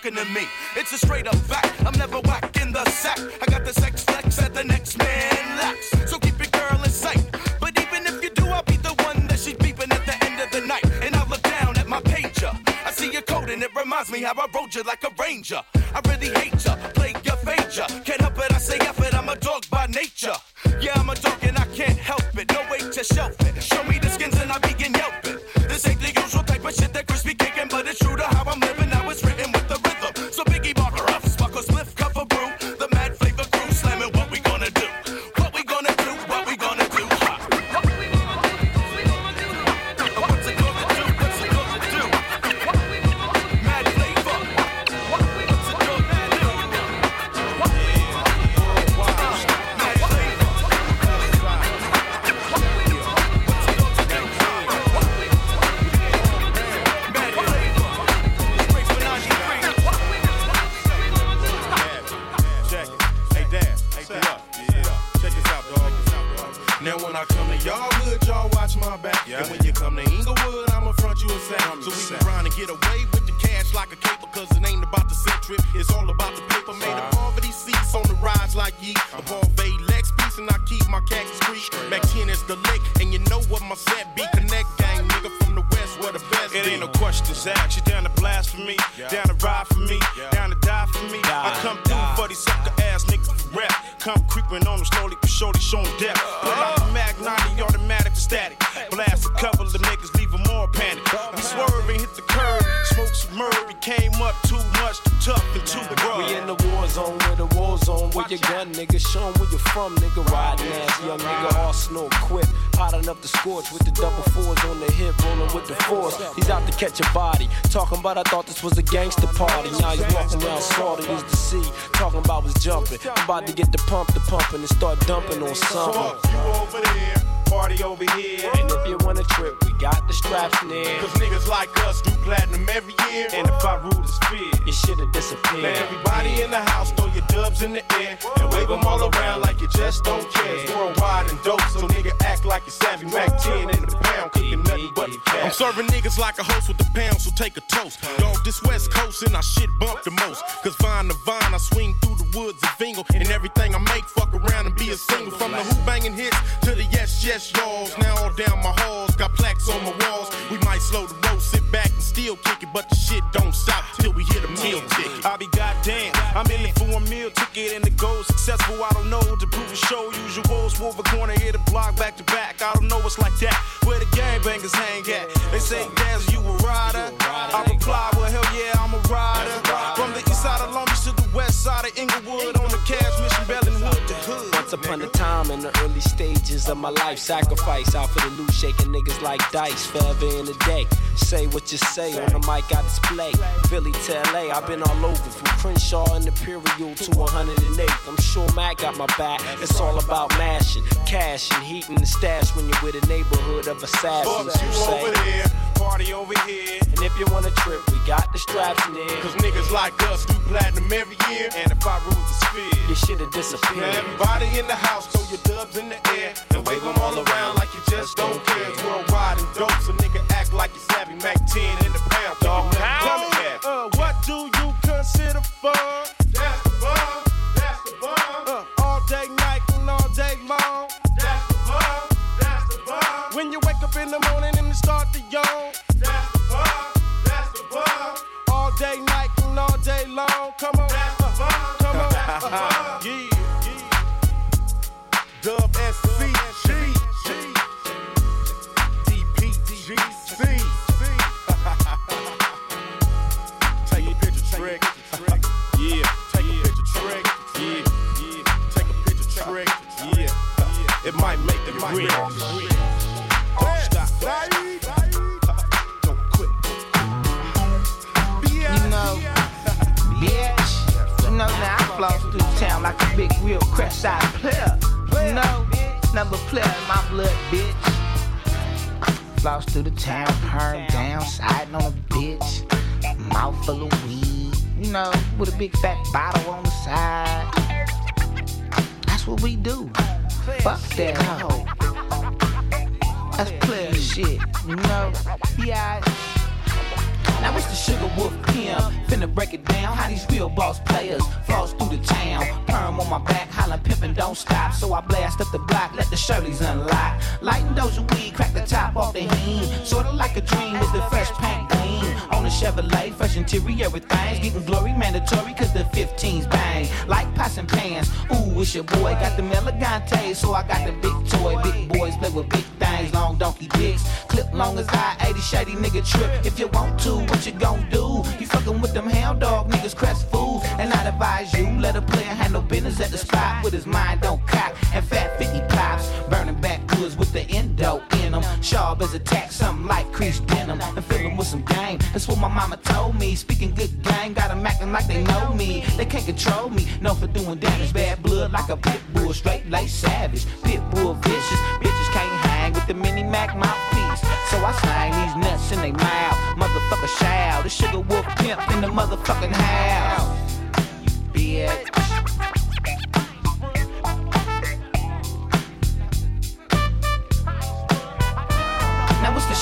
talking to me. It's a straight up fact. I'm never whack in the sack. I got the sex flex at the next man lacks. So keep your girl in sight. But even if you do, I'll be the one that she's beeping at the end of the night. And I look down at my pager. I see your code and it reminds me how I rode you like a ranger. I really hate ya, play your fager. Can't help it, I say effort. I'm a dog by nature. Yeah, I'm a dog and I can't help it. No way to shelf it. Show me the skins and I begin yelping. This ain't the catch a body. Talking about, I thought this was a gangster party. Now you walking around salty as the sea. Talking about was jumping. I'm about to get the pump, the pumping, and start dumping on something. You over there, party over here. And if you wanna trip, we got the straps near. Cause niggas like us do platinum every year. And if I rule is fear, you should've disappeared. Now everybody in the house, throw your dubs in the air. And wave them all around like you just don't care. It's worldwide and dope, so nigga act like you savvy. Mac 10 in the pound, cooking nothing but cash. I'm serving niggas like a host with the pound, so take a toast. Dog, this West Coast and I shit bump the most. Cause vine to vine, I swing through the woods of Vingle. And everything I make, fuck around and be a single. From the who banging hits to the yes, yes, y'alls. Now all down my halls, got plaques on my walls. We might slow the road, sit back and still kick it, but the shit don't stop till we hit a meal ticket. I be goddamn, I'm in it for a meal ticket and the goal successful. I don't know to prove a show. Usuals, wolf a corner, hit a block back to back. I don't know what's like that. Where the gangbangers hang at? They say, Daz, you a rider? I reply, well, hell yeah, I'm a rider. From the east side of Long Beach to the west side of Inglewood on the cash Once upon a time in the early stages of my life, sacrifice out for the loot, shaking niggas like dice, forever in a day. Say what you say on the mic, I display. Philly to LA, I've been all over from Crenshaw and Imperial to 108. I'm sure Mac got my back. It's all about mashing, cash and heating the stash when you're with a neighborhood of assassins. Fuck You say, over there, party over here. and if you want a trip, we got the straps near. Cause niggas like us do platinum every year. And if I rule the sphere, you should've disappeared. Now everybody in the house, throw your dubs in the air. And wave them all around like you just don't care. It's worldwide and dope, so nigga act like you savvy. Mac 10 in the pound, dog. Uh, what do you consider fun? That's the bomb, that's the bomb. Uh, all day, night, and all day long. That's the bomb, that's the bomb. When you wake up in the morning and you start to yawn. That's the bomb, that's the bomb. All day, night, and all day long. Come on, that's the bomb, come on. Uh-huh. yeah, yeah. Dub SC, G, G. DPGC. Take a picture, trick. Yeah, take a picture, trick. Yeah, yeah. Take a picture, trick. Yeah, it might make the real. Player in my blood, bitch. Floss through the town, perm down, siding on a bitch. Mouth full of weed. You know, with a big fat bottle on the side. That's what we do. Fuck that hoe. That's player shit, you know? Yeah. Now it's the Sugar Wolf Pimp. Finna break it down how these real boss players floss through the town. Perm on my back, hollering pimpin' don't stop. So I blast up the block, let the Shirleys unlock. Lighting those weed, crack the top off the heen. Sorta like a dream with the fresh paint. On a Chevrolet, fresh interior, everything's getting glory mandatory cause the 15's bang. Like pots and pans, ooh, it's your boy. Got the Elegante, so I got the big toy. Big boys play with big things, long donkey dicks. Clip long as I 80 shady nigga trip. If you want to, what you gon' do? You fucking with them hound dog niggas, crest fools. And I'd advise you, let a player handle business at the spot with his mind don't cock. And fat 50 pops, burning backwoods with the endo in them. Sharp as a tack, something like creased denim. And fill with some gang. That's what my mama told me. Speaking good gang, got 'em acting like they know me. They can't control me, no for doing damage. Bad blood like a pit bull, straight like savage. Pit bull vicious, bitches can't hang with the mini Mac mouthpiece. So I slang these nuts in they mouth. Motherfucker shout, the sugar wolf pimp in the motherfucking house. You Bitch.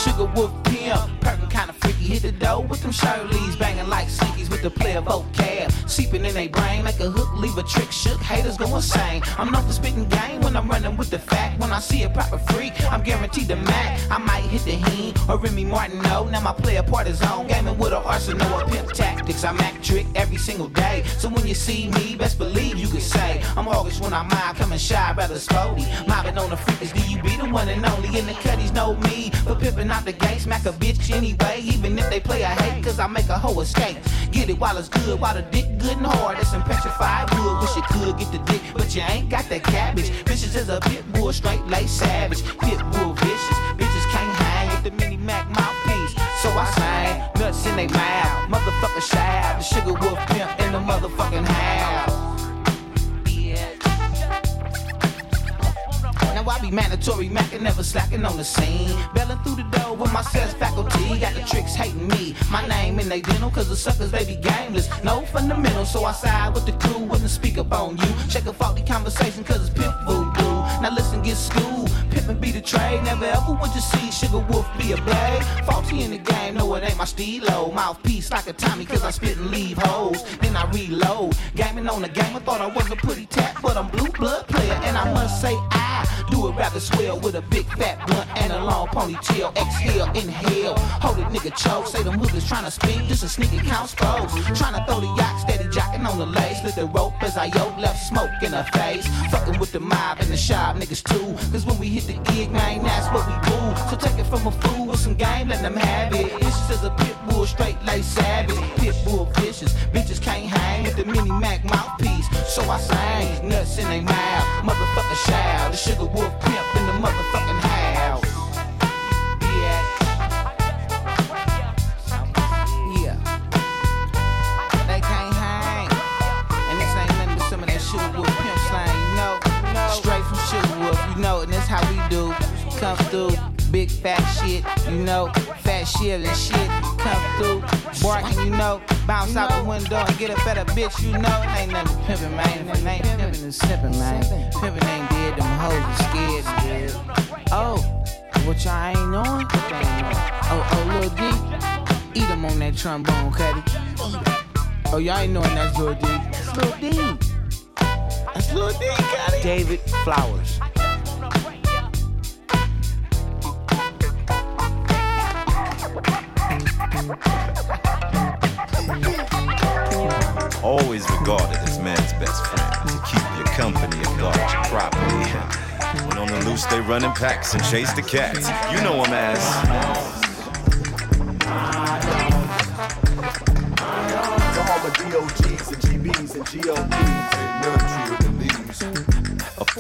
Sugar wolf pimp, perking kinda freaky. Hit the door with them Shirleys, banging like slinkies with the player vocab. seeping in their brain like a hook, leave a trick shook. Haters go insane. I'm known for spitting game when I'm running with the fact. When I see a proper freak, I'm guaranteed to mac. I might hit the hen or Remy Martin. No, now my player part is on. Gaming with an arsenal of pimp tactics. I'm act trick every single day. So when you see me, best believe you can say I'm August when I'm mind coming shy, rather spotty. Mobbing on the freakers, be the one and only? In the cutties know me for pimping out the gate. Smack a bitch anyway, even if they play a hate, cause I make a hoe escape. Get it while it's good, while the dick good and hard. That's some petrified wood. Wish you could get the dick, but you ain't got that cabbage. Bitches is a pit bull, straight lace savage. Pit bull vicious. Bitches can't hang with the mini Mac mouthpiece. So I sang nuts in they mouth. Motherfucker shout. The sugar wolf pimp in the motherfucking house. I be mandatory, mackin' never slacking on the scene. Belling through the door with my sales faculty. Got the tricks hating me. My name in they dental, cause the suckers they be gameless. No fundamental, so I side with the crew, wouldn't speak up on you. Check a faulty conversation, cause it's pimp voodoo. Now listen, get school. Be the trade. Never ever would you see Sugar Wolf be a blade. Faulty in the game, no, it ain't my steelo. Mouthpiece like a Tommy, cause I spit and leave hoes. Then I reload. Gaming on the game, I thought I was a pretty tap, but I'm blue blood player. And I must say, I do it rather swell with a big fat blunt and a long ponytail. Exhale, inhale. Hold it, nigga, choke. Say them hookers tryna speak, just a sneaky count spokes. Tryna throw the yacht, steady jocking on the lace. Let the rope as I yoke, left smoke in her face. Fucking with the mob and the shop niggas too. Cause when we hit the gig, man, that's what we do. So take it from a fool with some game, let them have it. Vicious as a pit bull, straight like savage. Pit bull vicious, bitches can't hang with the mini Mac mouthpiece. So I sang nuts in they mouth. Motherfucker shout, the sugar wolf pimp in the motherfucking house. Yeah. Yeah. They can't hang. And this ain't nothing but some of that sugar wolf pimp slang, you know. Straight from sugar wolf, you know, and Come through, big fat shit, you know, fat shit and shit. Come through, barking, you know, bounce out the window and get a better bitch, you know. It ain't nothing pimping, man. If it ain't pimping and sipping, man. Pimping ain't dead, them hoes are scared, scared. Oh, what y'all ain't on? What y'all ain't on? Oh, oh, Lil D. Eat 'em on that trombone, cutty. Oh, y'all ain't knowing that's Lil D. That's Lil D. That's Lil D, cutty. David Flowers. Always regarded as man's best friend. To keep your company and guard your property. When on the loose, they run in packs and chase the cats. You know them as. DOGs and GBs and GODs,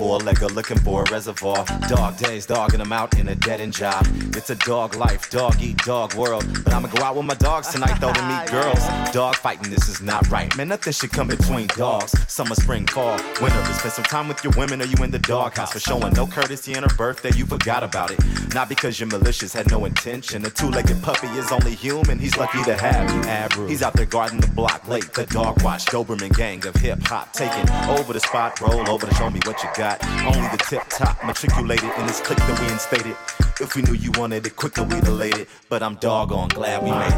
A four-legger looking for a reservoir. Dog days, dogging them out in a dead-end job. It's a dog life, dog eat dog world. But I'ma go out with my dogs tonight though to meet girls. Dog fighting, this is not right. Man, nothing should come between dogs. Summer, spring, fall, winter. Spend some time with your women or you in the doghouse. For showing no courtesy on her birthday, you forgot about it. Not because you're malicious, had no intention. A two-legged puppy is only human, he's lucky to have you. Average. He's out there guarding the block late. The dog watch, Doberman gang of hip-hop. Taking over the spot, roll over to show me what you got. Only the tip top matriculated in this click that we instated. If we knew you wanted it quicker, we'd have laid it. But I'm doggone glad we made it.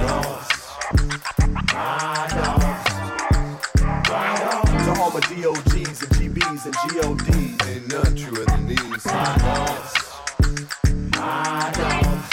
My dogs. My dogs. To all my DOGs and GBs and GODs, ain't none truer than these. My dogs. My dogs.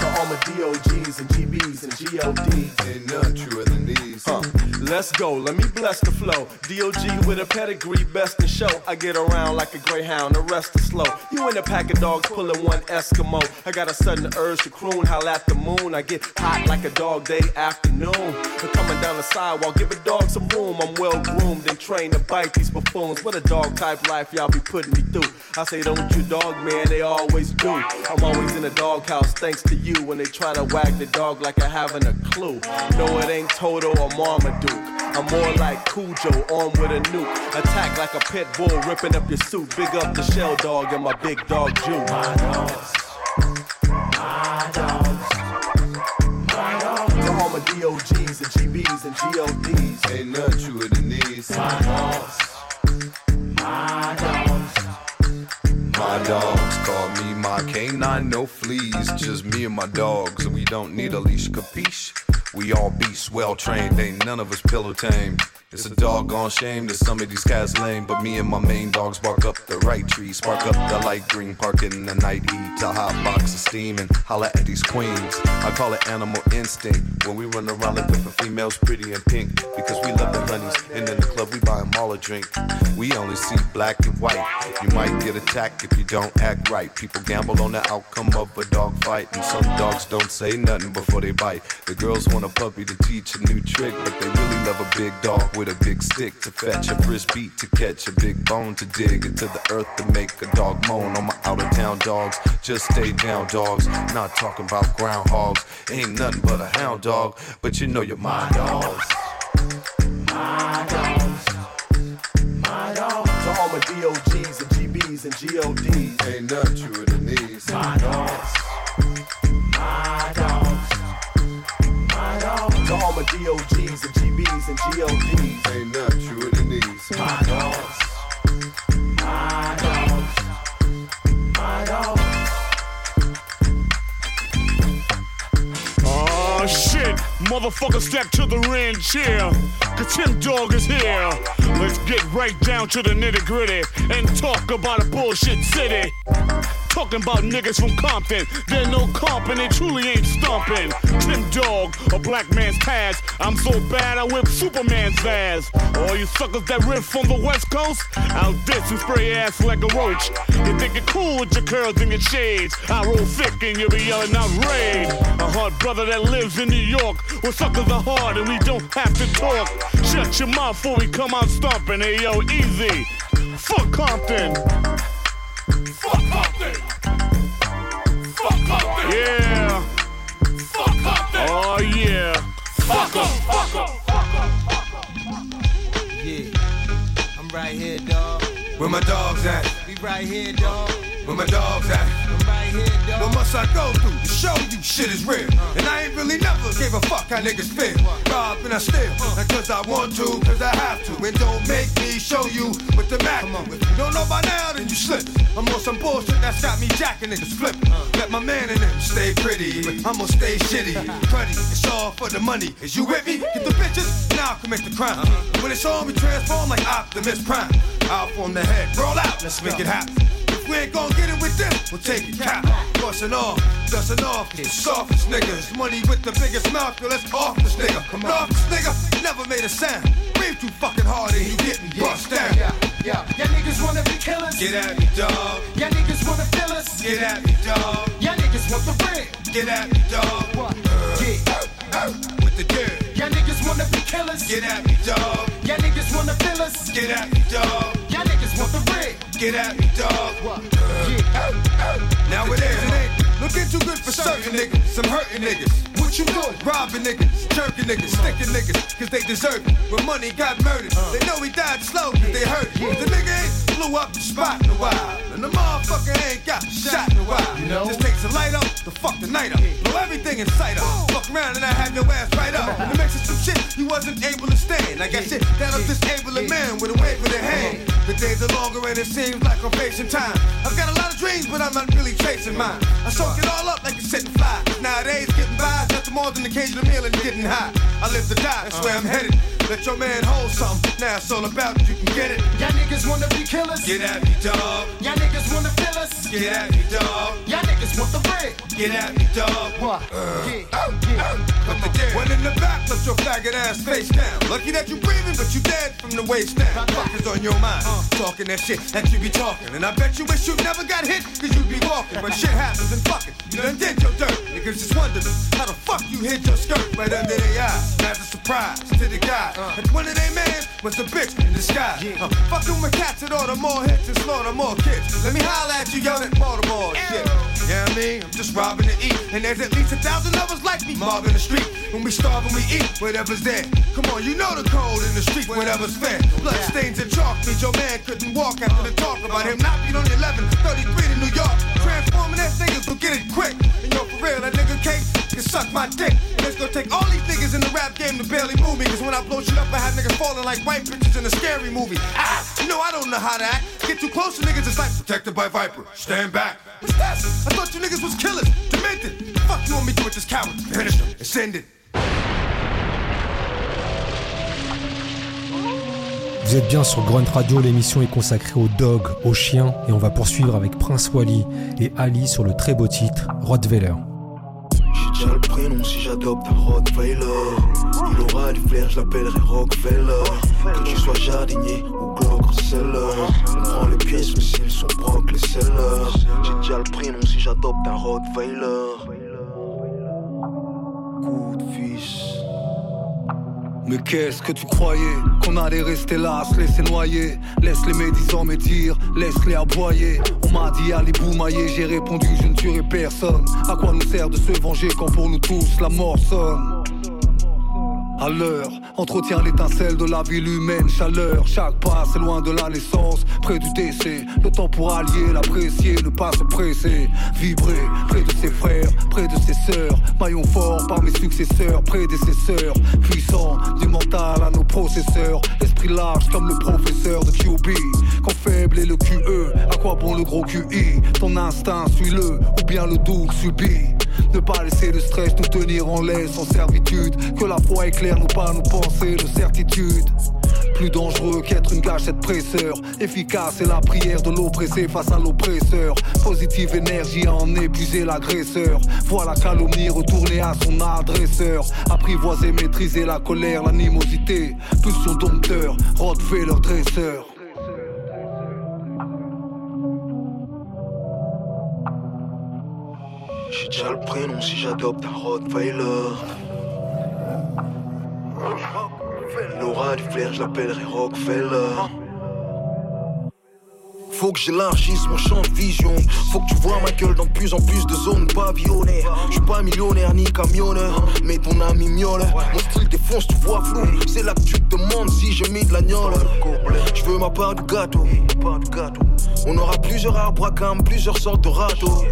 To all my DOGs and GBs and GODs, ain't none truer than these. Huh. Let's go, let me bless the flow. DOG with a pedigree, best in show. I get around like a greyhound, the rest is slow. You in a pack of dogs pulling one Eskimo. I got a sudden urge to croon, howl at the moon. I get hot like a dog day afternoon. I'm coming down the sidewalk, give a dog some room. I'm well groomed and trained to bite these buffoons. What a dog type life y'all be putting me through. I say, don't you dog, man, they always do. I'm always in the doghouse thanks to you when they try to wag the dog like I haven't a clue. No, it ain't Toto or Marmaduke. I'm more like Cujo, armed with a nuke. Attack like a pit bull, ripping up your suit. Big up the shell dog and my big dog Jew. My dogs. My dogs. My dogs. Y'all my DOGs and GBs and GODs, ain't none truer than these. My dogs. My dogs. My dogs call me my canine, no fleas. Just me and my dogs, and we don't need a leash, capiche? We all beasts, well trained, ain't none of us pillow tame. It's a doggone shame that some of these cats lame, but me and my main dogs bark up the right tree, spark up the light green, park in the night heat, a hot box of steam and holla at these queens. I call it animal instinct when we run around like different females, pretty and pink, because we love the honeys. And in the club we buy 'em all a drink. We only see black and white. You might get attacked if you don't act right. People gamble on the outcome of a dog fight, and some dogs don't say nothing before they bite. The girls want a puppy to teach a new trick, but they really love a big dog with a big stick to fetch a frisbee to catch a big bone to dig into the earth to make a dog moan. On my out of town dogs, just stay down, dogs. Not talking about groundhogs, ain't nothing but a hound dog, but you know you're my dogs. My dogs. My dogs. To all my DOGs and GBs and GODs. Ain't nothing truer than these. My dogs. My dogs. My dogs. To all my DOGs and GBs and GODs. Ain't nothing truer than these. My dogs. My dogs. My dogs. Oh shit, motherfucker step to the ring chair. Cause Tim Dog is here. Let's get right down to the nitty gritty and talk about a bullshit city. Talking about niggas from Compton. They're no comping, they truly ain't stomping. Tim Dog, a black man's past. I'm so bad I whip Superman's ass. All you suckers that riff from the West Coast, I'll diss and spray ass like a roach. You think you're cool with your curls and your shades. I roll thick and you'll be yelling out raid. A hard brother that lives in New York, where suckers are hard and we don't have to talk. Shut your mouth before we come out stomping. Hey yo, easy. Fuck Compton. Fuck Compton. Fuck Yeah. Fuck. Oh yeah. Fuck 'em. Fuck 'em. Yeah, I'm right here, dog. Where my dogs at? We right here, dog. Where my dogs at? What must I go through to show you shit is real? And I ain't really never gave a fuck how niggas feel. Rob and I steal, not cause I want to, cause I have to. And don't make me show you what the Mac. If you don't know by now, then you slip. I'm on some bullshit that's got me jacking niggas flipping. Let my man in them stay pretty, but I'ma stay shitty. Cruddy, it's all for the money. Is you with me? Get the bitches, now I'll commit the crime. When it's on, we transform like Optimus Prime. Out from the head, roll out, let's make it happen. If we ain't gon' get it with them, we'll take it cap. Bustin' off, dustin' off, the softest niggas. Money with the biggest mouth, yo, let's off this nigga. Come off this nigga, never made a sound. Breathe too fucking hard and he getting bust down. Yeah, yeah. Y'all niggas wanna be killers. Get at me, dog. Y'all niggas wanna fill us. Get at me, dog. Y'all niggas want the bread. Get at me, dog. What? Yeah. With the dirt. Wanna be killers. Get at me, dog. Y'all niggas wanna fill us. Get at me, dog. Y'all niggas want the bread. Get at me, dog. Now it is, it ain't looking too good for certain niggas. Some hurting niggas. What you doing? Robbing niggas, jerking niggas, sticking niggas, cause they deserve it. When money got murdered, they know he died slow, cause they hurt it. The nigga ain't blew up the spot in a while. And the motherfucker ain't got shot in a while. You know? Just takes a light up to fuck the night up. Blow everything in sight up. Fuck around and I have your ass right up. And it makes it some shit you wasn't able to stand. I got shit that'll disable a man with a wave of the hand. The days are longer and it seems like I'm facing time. I've got a lot of dreams, but I'm not really chasing mine. I soak it all up like a sitting fly. Nowadays, getting by nothing more than occasional meal and getting high. I live to die, that's where I'm headed. Let your man hold something. Now it's all about you can get it. Y'all niggas wanna be killers. Get at me, dog. Y'all niggas wanna fill us. Get at me, dog. Y'all niggas want the bread. Get at me, dog. What? Uh, uh, uh, put the dirt. One in the back, lift your faggot ass face down. Lucky that you breathing, but you dead from the waist down. Fuck is on your mind. Talking that shit that you be talking. And I bet you wish you never got hit, cause you be walking. But shit happens and fuck it. You done did your dirt. Niggas just wondering how the fuck you hit your skirt right under their eye. Surprise to the guy. And one of they man was a bitch in disguise. Uh, fucking with cats that order more hits and slaughter more kids. Let me holla at you yelling Baltimore shit. Yeah, I mean, I'm just robbing to eat. And there's at least a thousand of us like me mobbing the street. When we starve and we eat, whatever's there. Come on, you know the code in the street, whatever's fair. Blood stains and chalk means your man couldn't walk after the talk about him not being on the 11, 33 to New York. Transforming that niggas will get it quick. And yo, for real, that nigga K can suck my dick. it's gonna take all these niggas in the rap game to barely move me. Cause when I blow shit up, I have niggas falling like white bitches in a scary movie. Ah, you know I don't know how to act. Get too close to niggas, it's like protected by Viper. Stand back. What's this? I thought you niggas was killers, demented. The fuck you want me to with this coward? Finish him. It's ended. Vous êtes bien sur Grunt Radio, l'émission est consacrée aux dogs, aux chiens, et on va poursuivre avec Prince Wally et Ali sur le très beau titre Rottweiler. J'ai déjà le prénom si j'adopte un Rottweiler. Il aura du flair, je l'appellerai Rockefeller. Que tu sois jardinier ou Glock-seller. On prend les pièces, mais s'ils sont broc, les sellers. J'ai déjà le prénom si j'adopte un Rottweiler. Coup de. Mais qu'est-ce que tu croyais Qu'on allait rester là, se laisser noyer? Laisse les médisants me dire, laisse-les aboyer. On m'a dit allez boumailler, j'ai répondu je ne tuerai personne. À quoi nous sert de se venger quand pour nous tous la mort sonne? À l'heure, entretient l'étincelle de la ville humaine, chaleur. Chaque pas, c'est loin de la naissance, près du décès. Le temps pour allier, l'apprécier, ne pas se presser. Vibrer près de ses frères, près de ses sœurs. Maillon fort par mes successeurs, prédécesseurs. Puissant, du mental à nos processeurs. Esprit large comme le professeur de QB. Quand faible est le QE, à quoi bon le gros QI Ton instinct, suis-le, ou bien le doute subit. Ne pas laisser le stress nous tenir en laisse, en servitude. Que la foi éclaire nous pas nos pensées de certitude. Plus dangereux qu'être une gâchette presseur. Efficace est la prière de l'oppressé face à l'oppresseur. Positive énergie à en épuiser l'agresseur. Voilà calomnie retourner à son adresseur. Apprivoiser, maîtriser la colère, l'animosité. Pulsion dompteur, leur dresseur. Déjà le prénom si j'adopte un Rottweiler. L'aura du flair, je l'appellerai Rockefeller. Faut que j'élargisse mon champ de vision. Faut que tu vois ma gueule dans plus en plus de zones pavillonnées. Je suis pas millionnaire ni camionneur, mais ton ami miaule. Mon style défonce, tu vois flou. C'est là que tu te demandes si j'ai mis de la gnole. Je veux ma part du gâteau. On aura plusieurs arbres à cam, plusieurs sortes de râteaux.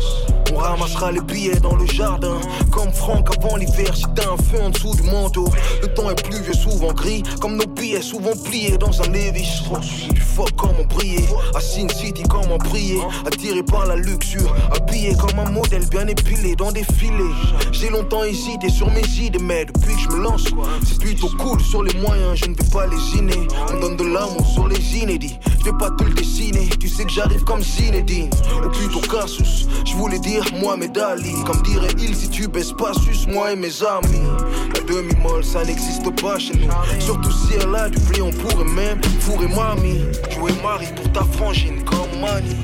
On ramassera les billets dans le jardin. Comme Franck avant l'hiver, si t'as un feu en dessous du manteau. Le temps est pluvieux, souvent gris. Comme nos billets, souvent pliés dans un Levis. Du fuck comment briller. À Sin City, comment briller. Attiré par la luxure. Habillé comme un modèle bien épilé dans des filets. J'ai longtemps hésité sur mes idées, mais depuis que je me lance, c'est plutôt cool sur les moyens. Je ne vais pas lésiner. On donne de l'amour sur les inédits. Je vais pas te le dessiner. Tu sais que j'arrive comme Zinedine. Ou plutôt Casus. Je voulais dire moi mes Dali. Comme dirait il, si tu baisses pas, suce moi et mes amis. La demi-molle, ça n'existe pas chez nous. Surtout si elle a du blé, on pourrait même fourrer mamie. Jouer Marie pour ta frangine comme Mani.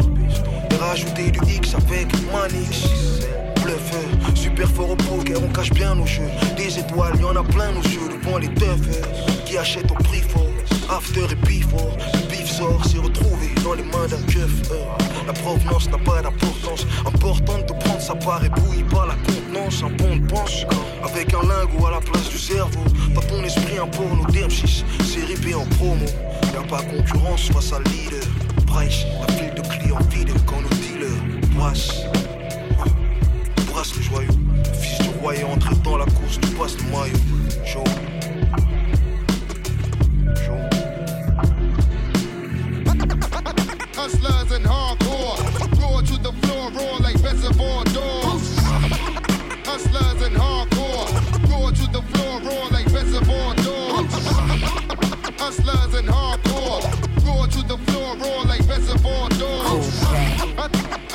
Rajouter du X avec Manix. Bluffeur, super fort au poker, on cache bien nos jeux. Des étoiles, y en a plein nos yeux devant les teufs qui achètent au prix fort. After et before, le bif sort, s'est retrouvé dans les mains d'un keuf. euh. La provenance n'a pas d'importance. Important de prendre sa part et bouillie par la contenance. Un bon de avec un lingot à la place du cerveau. Dans ton esprit, un porno DM6, c'est en promo. Y'a pas concurrence face à leader. Price, la file de clients vide quand nos dealers brassent. Brasse le joyau. Fils du roi est entré dans la course, tu passes le maillot.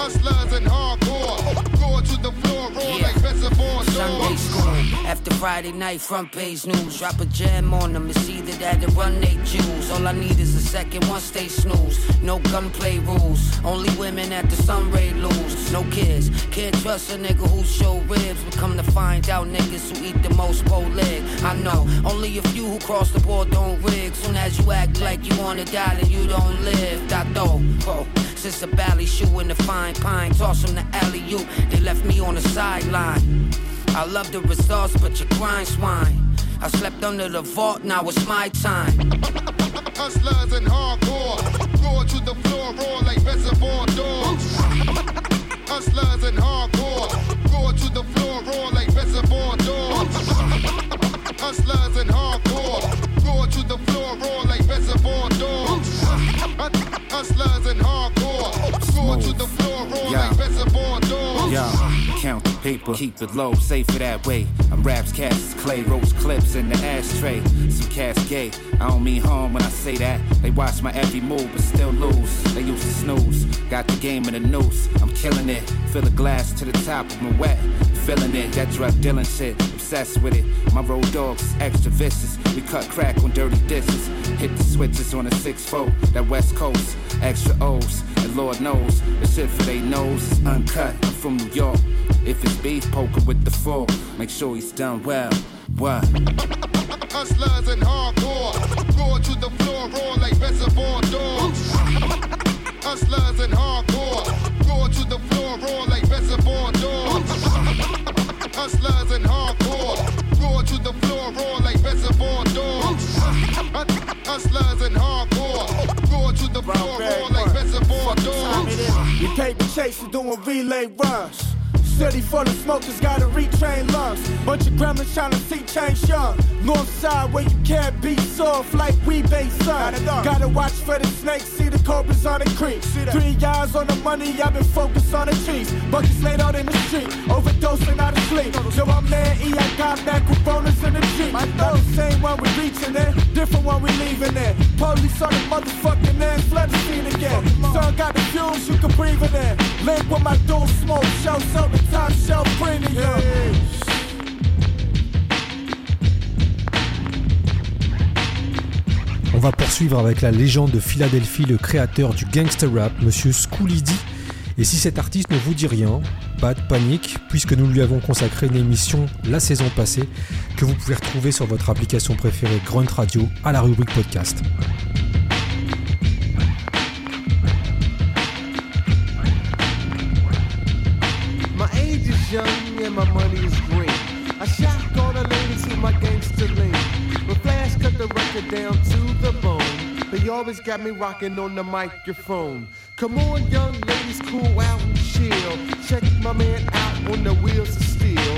Hustlers and hardcore. Roar to the floor, roar like reservoir Sunday school. After Friday night, front page news. Drop a jam on them. It's either that or run they jewels. All I need is a second, once they snooze. No gunplay rules. Only women at the sunray lose. No kids. Can't trust a nigga who show ribs. But come to find out, niggas who eat the most pole leg. I know. Only a few who cross the board don't rig. Soon as you act like you wanna die, then you don't live. Dato. Oh. Since a bally shoe in the fine pine, toss them the alley oop. They left me on the sideline. I love the results, but you grind swine. I slept under the vault, now it's my time. Hustlers and hardcore. Roar to the floor, roar like reservoir dogs. Hustlers and hardcore. Roar to the floor, roar like reservoir dogs. Hustlers and hardcore. Roar to the floor, roar like reservoir dogs. Hustlers and hardcore. Roar to the floor, roar Yeah. Yeah, count the paper, keep it low, safer that way. I'm raps, cast, clay, rose clips in the ashtray. Some gay. I don't mean harm when I say that. They watch my every move, but still lose. They used to snooze, got the game in the noose. I'm killing it, fill the glass to the top of my wet. Feeling it, that drug dealing shit, obsessed with it. My road dogs is extra vicious. We cut crack on dirty dishes. Hit the switches on a 6 4, that West Coast. Extra O's, and Lord knows, the shit for they nose is uncut. I'm from New York. If it's beef poker with the fork, make sure he's done well. What? Hustlers and hardcore. Roar to the floor, roar like reservoir dogs. Hustlers and hardcore. Roar to the floor, roar like reservoir dogs. Hustlers and hardcore. Roar to the floor, roar like reservoir Paper chasing, doing relay runs. City full of smokers, gotta retrain lungs. Bunch of gremlins trying to see change young. North side where you can't be soft like we base son. Gotta watch for the snakes, see the cobras on the creek. Three eyes on the money, I've been focused on the cheese. Buckets laid out in the street, overdosing out of sleep. So I'm there, E, I got bonus in the Jeep. Not the same one we reaching there, different one we leaving there. Police on the motherfucking end, flood the scene again. I got the fumes, you can breathe it in there. Link with my dual smoke, show so the top shelf premium. On va poursuivre avec la légende de Philadelphie, le créateur du gangster rap, monsieur Schooly D. Et si cet artiste ne vous dit rien, pas de panique, puisque nous lui avons consacré une émission la saison passée que vous pouvez retrouver sur votre application préférée Grunt Radio à la rubrique podcast. Always got me rocking on the microphone. Come on, young ladies, cool out and chill. Check my man out on the wheels of steel.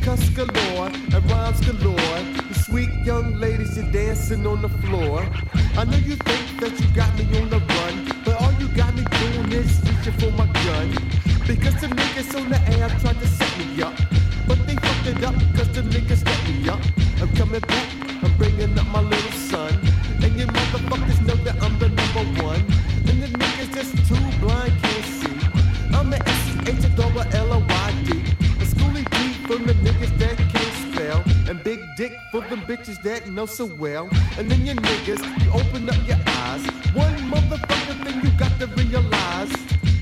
Cuss galore and rhymes galore. The sweet young ladies, you're dancing on the floor. I know you think that you got me on the run, but all you got me doing is reaching for my gun. Because the niggas on the air tried to set me up. But they fucked it up because the niggas let me up. I'm coming back, I'm bringing up my little too blind, can't see. I'm the S-C-H double L-O-Y-D. A schooly D for the niggas that can't spell. And big dick for the bitches that know so well. And then you niggas, you open up your eyes. One motherfucker thing you got to realize.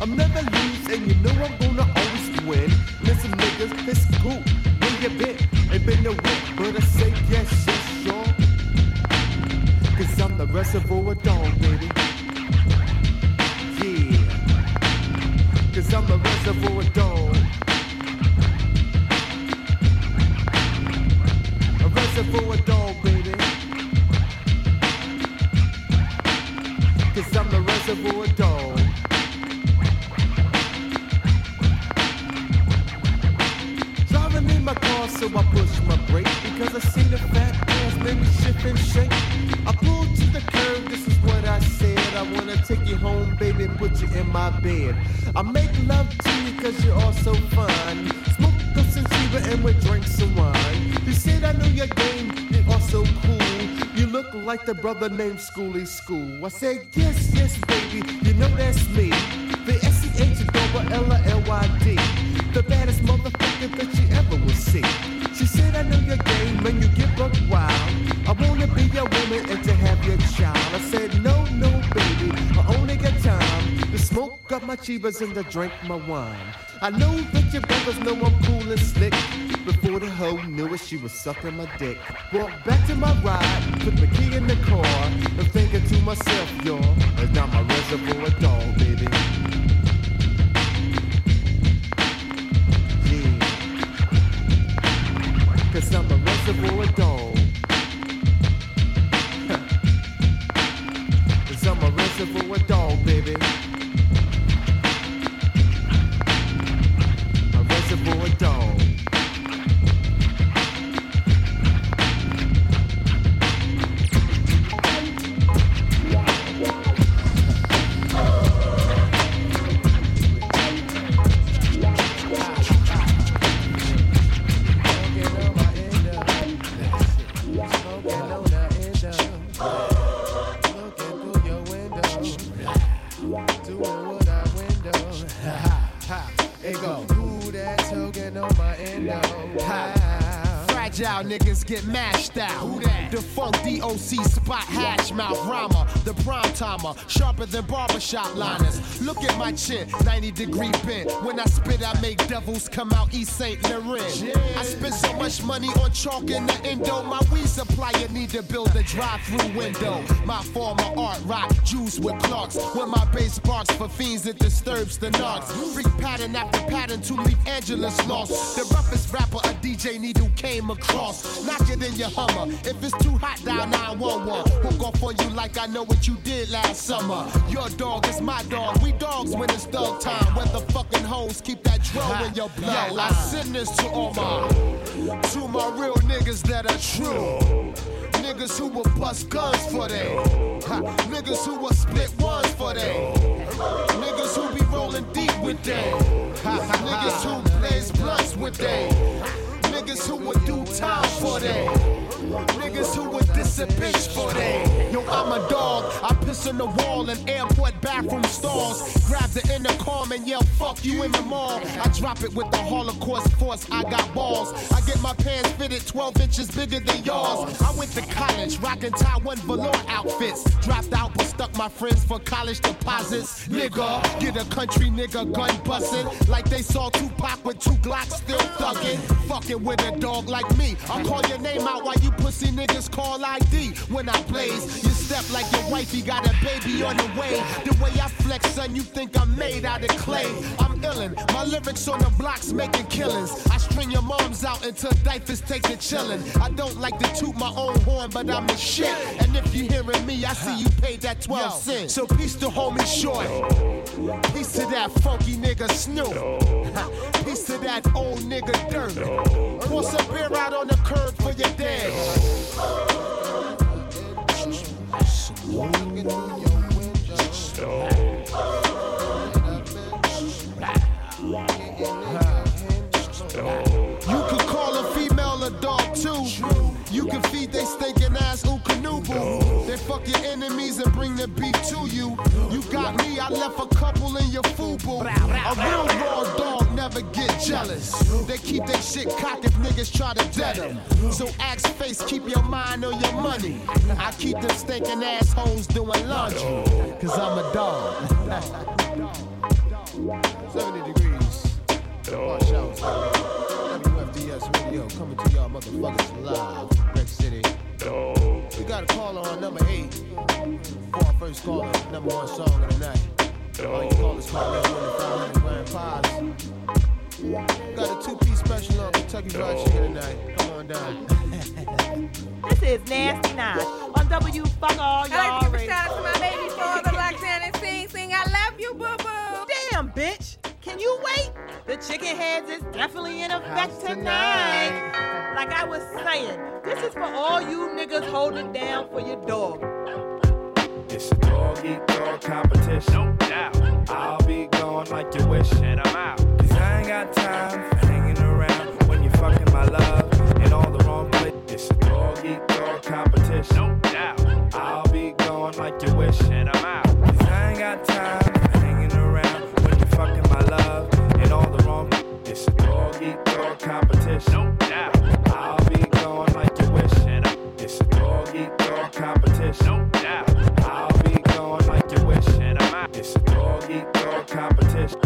I'm never lose, and you know I'm gonna always win. Listen, niggas, it's cool. Where you been? Ain't been no whip, but I say yes, yes, sure. Cause I'm the reservoir dog, baby. I'm the reservoir dog. Brother named Schooly School. I said, yes, yes, baby, you know that's me. The S-C-H double L-L-Y-D. The baddest motherfucker that you ever will see. She said, I know your game and you get buck wild. I wanna be your woman and to have your child. I said, no, no, baby, I only got time to smoke up my chivas and to drink my wine. I know that your brothers know I'm she was sucking my dick. Walked back to my ride, put the key in the car, Ooh, that token on my endo. Hi agile niggas get mashed out. Who that? The funk DOC spot hash mouth rhymer, the prime timer, sharper than barbershop liners. Look at my chin, 90 degree bend. When I spit, I make devils come out East St. Laurent. I spend so much money on chalk in the endo. My weed supplier need to build a drive-through window. My former art rock, juice with clocks. When my bass barks for fiends, it disturbs the knocks. Freak pattern after pattern to leave Angelus lost. The roughest rapper a DJ needle came across. Knock it in your Hummer. If it's too hot, dial 911. Hook on you like I know what you did last summer. Your dog is my dog. We dogs when it's dog time. When the fucking hoes keep that drum in your blood. I send this to all my, to my real niggas that are true. Niggas who will bust guns for they. Ha, Niggas who will split ones for they. Niggas who be rolling deep with they. Ha, Niggas who blaze blunts with they. Niggas who would do time for that. Niggas who would diss a bitch for that. Yo, I'm a dog. I on the wall in airport bathroom stalls. Grab the intercom and yell, fuck you in the mall. I drop it with the Holocaust force. I got balls. I get my pants fitted 12 inches bigger than yours. I went to college, rocking Taiwan velour outfits. Dropped out, but stuck my friends for college deposits. Nigga, get a country nigga gun bustin'. Like they saw Tupac with two Glocks still thuggin'. Fuckin' with a dog like me. I'll call your name out while you pussy niggas call ID. When I blaze, you step like your wifey got a baby on the way. The way I flex, son, you think I'm made out of clay. I'm illin', my lyrics on the blocks making killings. I string your moms out until diapers take the chillin'. I don't like to toot my own horn, but I'm the shit. And if you hearing me, I see you paid that 12 cents. So peace to homie short. Peace to that funky nigga Snoop. Peace to that old nigga Dirt. Pour some beer out on the curb for your dad. You could call a female a dog too You can feed they stinking ass ookanubu. They fuck your and bring the beef to you. You got me, I left a couple in your fubu. A real raw dog never get jealous. They keep their shit cocked if niggas try to dead them. So ask face, keep your mind on your money. I keep them stinking assholes doing laundry. Cause I'm a dog. 70 degrees. Watch out. WFDS Radio coming to y'all motherfuckers live. Break City. We got a caller on number eight. For our first caller, number one song of the night. All you callers call in winning 500 grand pies. Got a two-piece special on Kentucky Fried Chicken tonight. Come on down. This is Nasty Nine on W Fuck All I'd like Y'all to give a shout out to my baby father, locked down and sing, sing, I love you, boo boo. Damn, bitch. Can you wait? The chicken heads is definitely in effect tonight. Like I was saying, this is for all you niggas holding down for your dog. It's a dog eat dog competition. No doubt. I'll be gone like you wish. And I'm out. Cause I ain't got time for hanging around when you're fucking my love in all the wrong places. It's a dog eat dog competition. No doubt. I'll be gone like you wish. And I'm out. Cause I ain't got time love in all the wrong It's a dog eat dog competition. No doubt. I'll be gone like you wish. And I'm it's a dog eat dog competition. No doubt. I'll be gone like you wish. And I'm out. It's a dog eat dog competition.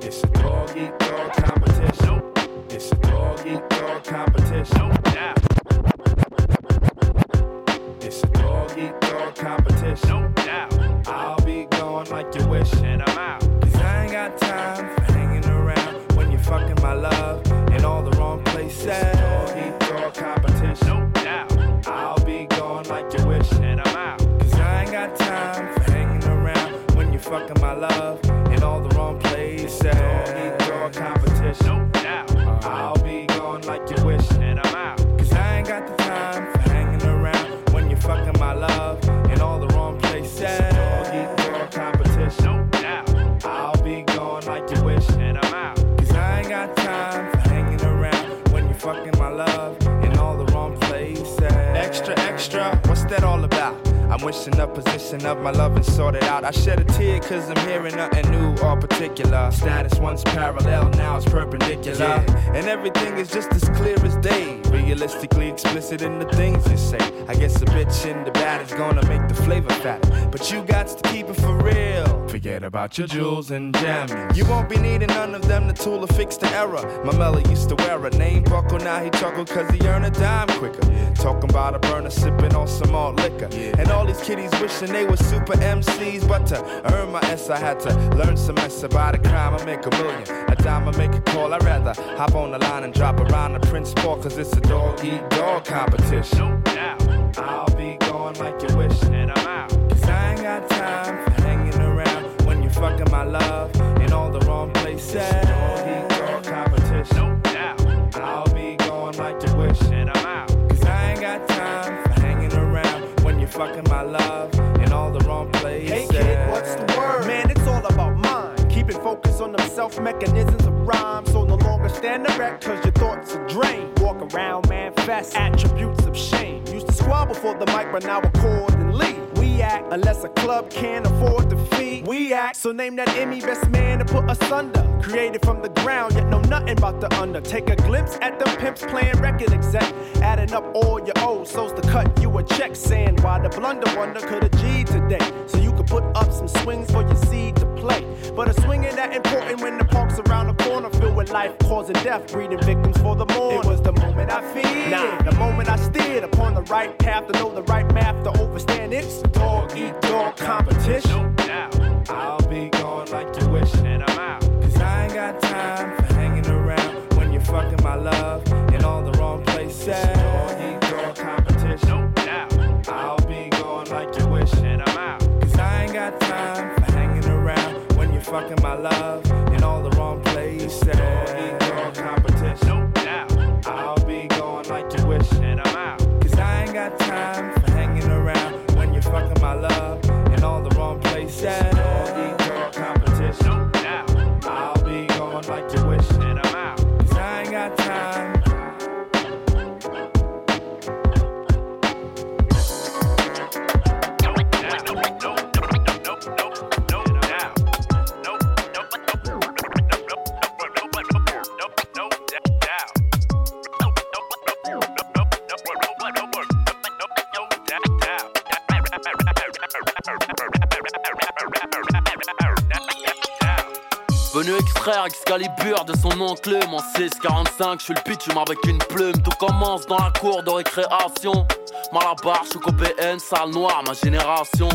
It's a dog eat dog competition. No. It's a dog eat dog competition. No doubt. It's a dog eat dog competition. No doubt. I'll be gone like you wish. And I'm out. Fucking my love in all the wrong places. Dog eat dog competition. No doubt. I'll be gone like you wish. And I'm out. Cause I ain't got time for hanging around when you're fucking my love wishing a position of my love and sorted out. I shed a tear cause I'm hearing nothing new or particular. Status once parallel, now it's perpendicular. Yeah. And everything is just as clear as day. Realistically explicit in the things you say. I guess a bitch in the bad is gonna make the flavor fat. But you got to keep it for real. Forget about your jewels and jammies. You won't be needing none of them to tool or fix the error. My Melly used to wear a name buckle, now he chuckle cause he earn a dime quicker. Talking about a burner sipping on some malt liquor. And all these kiddies wishing they were super MCs. But to earn my S, I had to learn some mess about a crime. I make a million, a dime, I make a call. I'd rather hop on the line and drop around the Prince Paul cause it's a dog eat dog competition. No doubt. I'll be going like you wish. And I'm out. Cause I ain't got time for hanging around when you're fucking my love in all the wrong places. Fucking my love in all the wrong places. Hey kid, what's the word? Man, it's all about mind. Keeping focus on them self mechanisms of rhyme. So no longer stand erect cause your thoughts are drained. Walk around, manifest attributes of shame. Used to squabble for the mic, but now accordingly. We act unless a club can't afford the fee. We act, so name that Emmy best man to put us under. Created from the ground, yet know nothing about the under. Take a glimpse at the pimps playing record exec. Adding up all your O's, so's to cut you a check. Saying why the blunder wonder could have G today. So you could put up some swings for your seed to play. But a swing ain't that important when the park's around the corner filled with life causing death, breeding victims for the morning. It was the moment I feared, nah, the moment I steered upon the right path to know the right math to overstand it's dog eat dog competition. No doubt. De son oncle Mon 645, je suis le pitch avec une plume. Tout commence dans la cour de récréation. Malabar, je suis PN, salle noire, ma génération.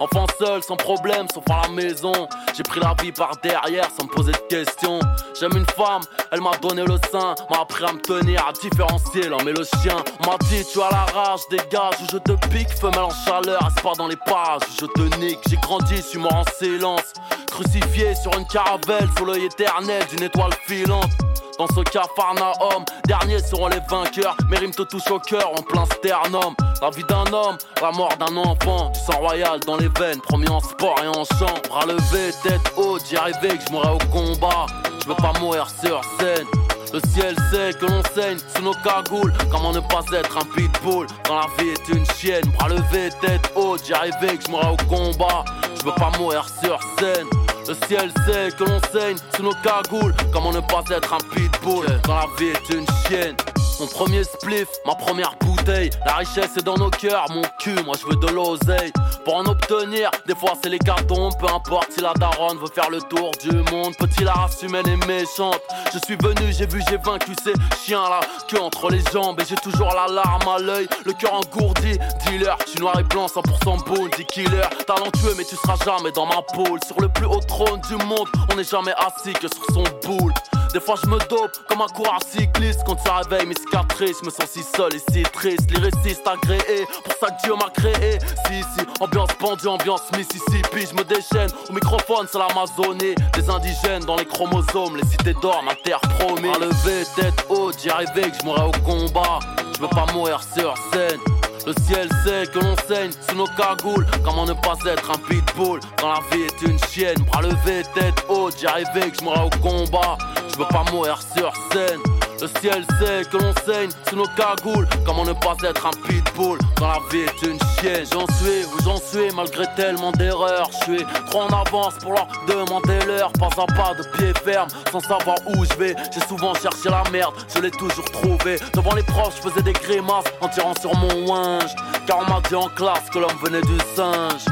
Enfant seul, sans problème, sauf à la maison. J'ai pris la vie par derrière sans me poser de questions. J'aime une femme, elle m'a donné le sein. M'a appris à me tenir, à différencier l'homme et le chien. M'a dit tu as la rage, dégage ou je te pique. Femelle en chaleur, pas dans les parages je te nique. J'ai grandi, je suis mort en silence Crucifié sur une caravelle sous l'œil éternel d'une étoile filante dans ce capharnaüm, derniers seront les vainqueurs. Mes rimes te touchent au cœur en plein sternum. La vie d'un homme, la mort d'un enfant. Du sang royal dans les veines, promis en sport et en chant. Bras levés, tête haute, j'y arrivais que je mourrais au combat. Je veux pas mourir sur scène. Le ciel sait que l'on saigne sous nos cagoules. Comment ne pas être un pitbull quand la vie est une chienne? Bras levés, tête haute, j'y arrivais que je mourrais au combat. Je veux pas mourir sur scène. Le ciel sait que l'on saigne sous nos cagoules. Comment ne pas être un pitbull? Quand la vie est une chienne? Mon premier spliff, ma première bouteille. La richesse est dans nos cœurs, mon cul, moi je veux de l'oseille. Pour en obtenir, des fois c'est les cartons. Peu importe si la daronne veut faire le tour du monde. Petit la race humaine est méchante. Je suis venu, j'ai vu, j'ai vaincu ces chiens là. Que entre les jambes et j'ai toujours la larme à l'œil. Le cœur engourdi, dealer, suis noir et blanc, 100% bounty killer. Talentueux, mais tu seras jamais dans ma poule. Sur le plus haut trône du monde, on n'est jamais assis que sur son boule. Des fois je me dope comme un coureur cycliste. Quand ça réveille mes cicatrices, me sens si seul et si triste. Lyriciste agréé, pour ça que Dieu m'a créé. Si si, ambiance pendue, ambiance Mississippi. Je me déchaîne, au microphone c'est l'Amazonie. Des indigènes dans les chromosomes, les cités d'or, ma terre promise. À lever tête haute, j'y arrivais que je mourrais au combat. Je veux pas mourir sur scène. Le ciel sait que l'on saigne sous nos cagoules. Comment ne pas être un pitbull quand la vie est une chienne? Bras levés, tête haute, j'y arrivais que je au combat. Je veux pas mourir sur scène. Le ciel sait que l'on saigne sous nos cagoules. Comment ne pas être un pitbull quand la vie est une chienne? J'en suis où j'en suis malgré tellement d'erreurs. Je suis trop en avance pour leur demander l'heure. Pas à pas de pied ferme sans savoir où je vais. J'ai souvent cherché la merde, je l'ai toujours trouvé. Devant les profs, je faisais des grimaces en tirant sur mon winge. Car on m'a dit en classe que l'homme venait du singe.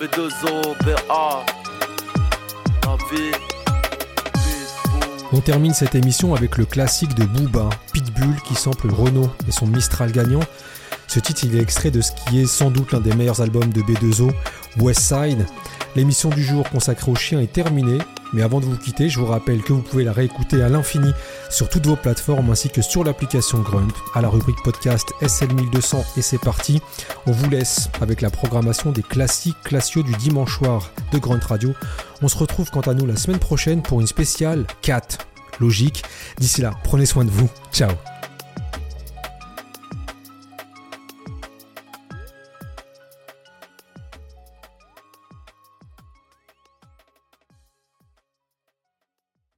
B2O, BA, la vie. On termine cette émission avec le classique de Booba, Pitbull qui sample Renault et son Mistral gagnant. Ce titre est extrait de ce qui est sans doute l'un des meilleurs albums de B2O, West Side. L'émission du jour consacrée aux chiens est terminée, mais avant de vous quitter, je vous rappelle que vous pouvez la réécouter à l'infini sur toutes vos plateformes ainsi que sur l'application Grunt, à la rubrique podcast SL1200 et c'est parti. On vous laisse avec la programmation des classiques classiaux du dimanche soir de Grunt Radio. On se retrouve quant à nous la semaine prochaine pour une spéciale 4. Logique. D'ici là, prenez soin de vous. Ciao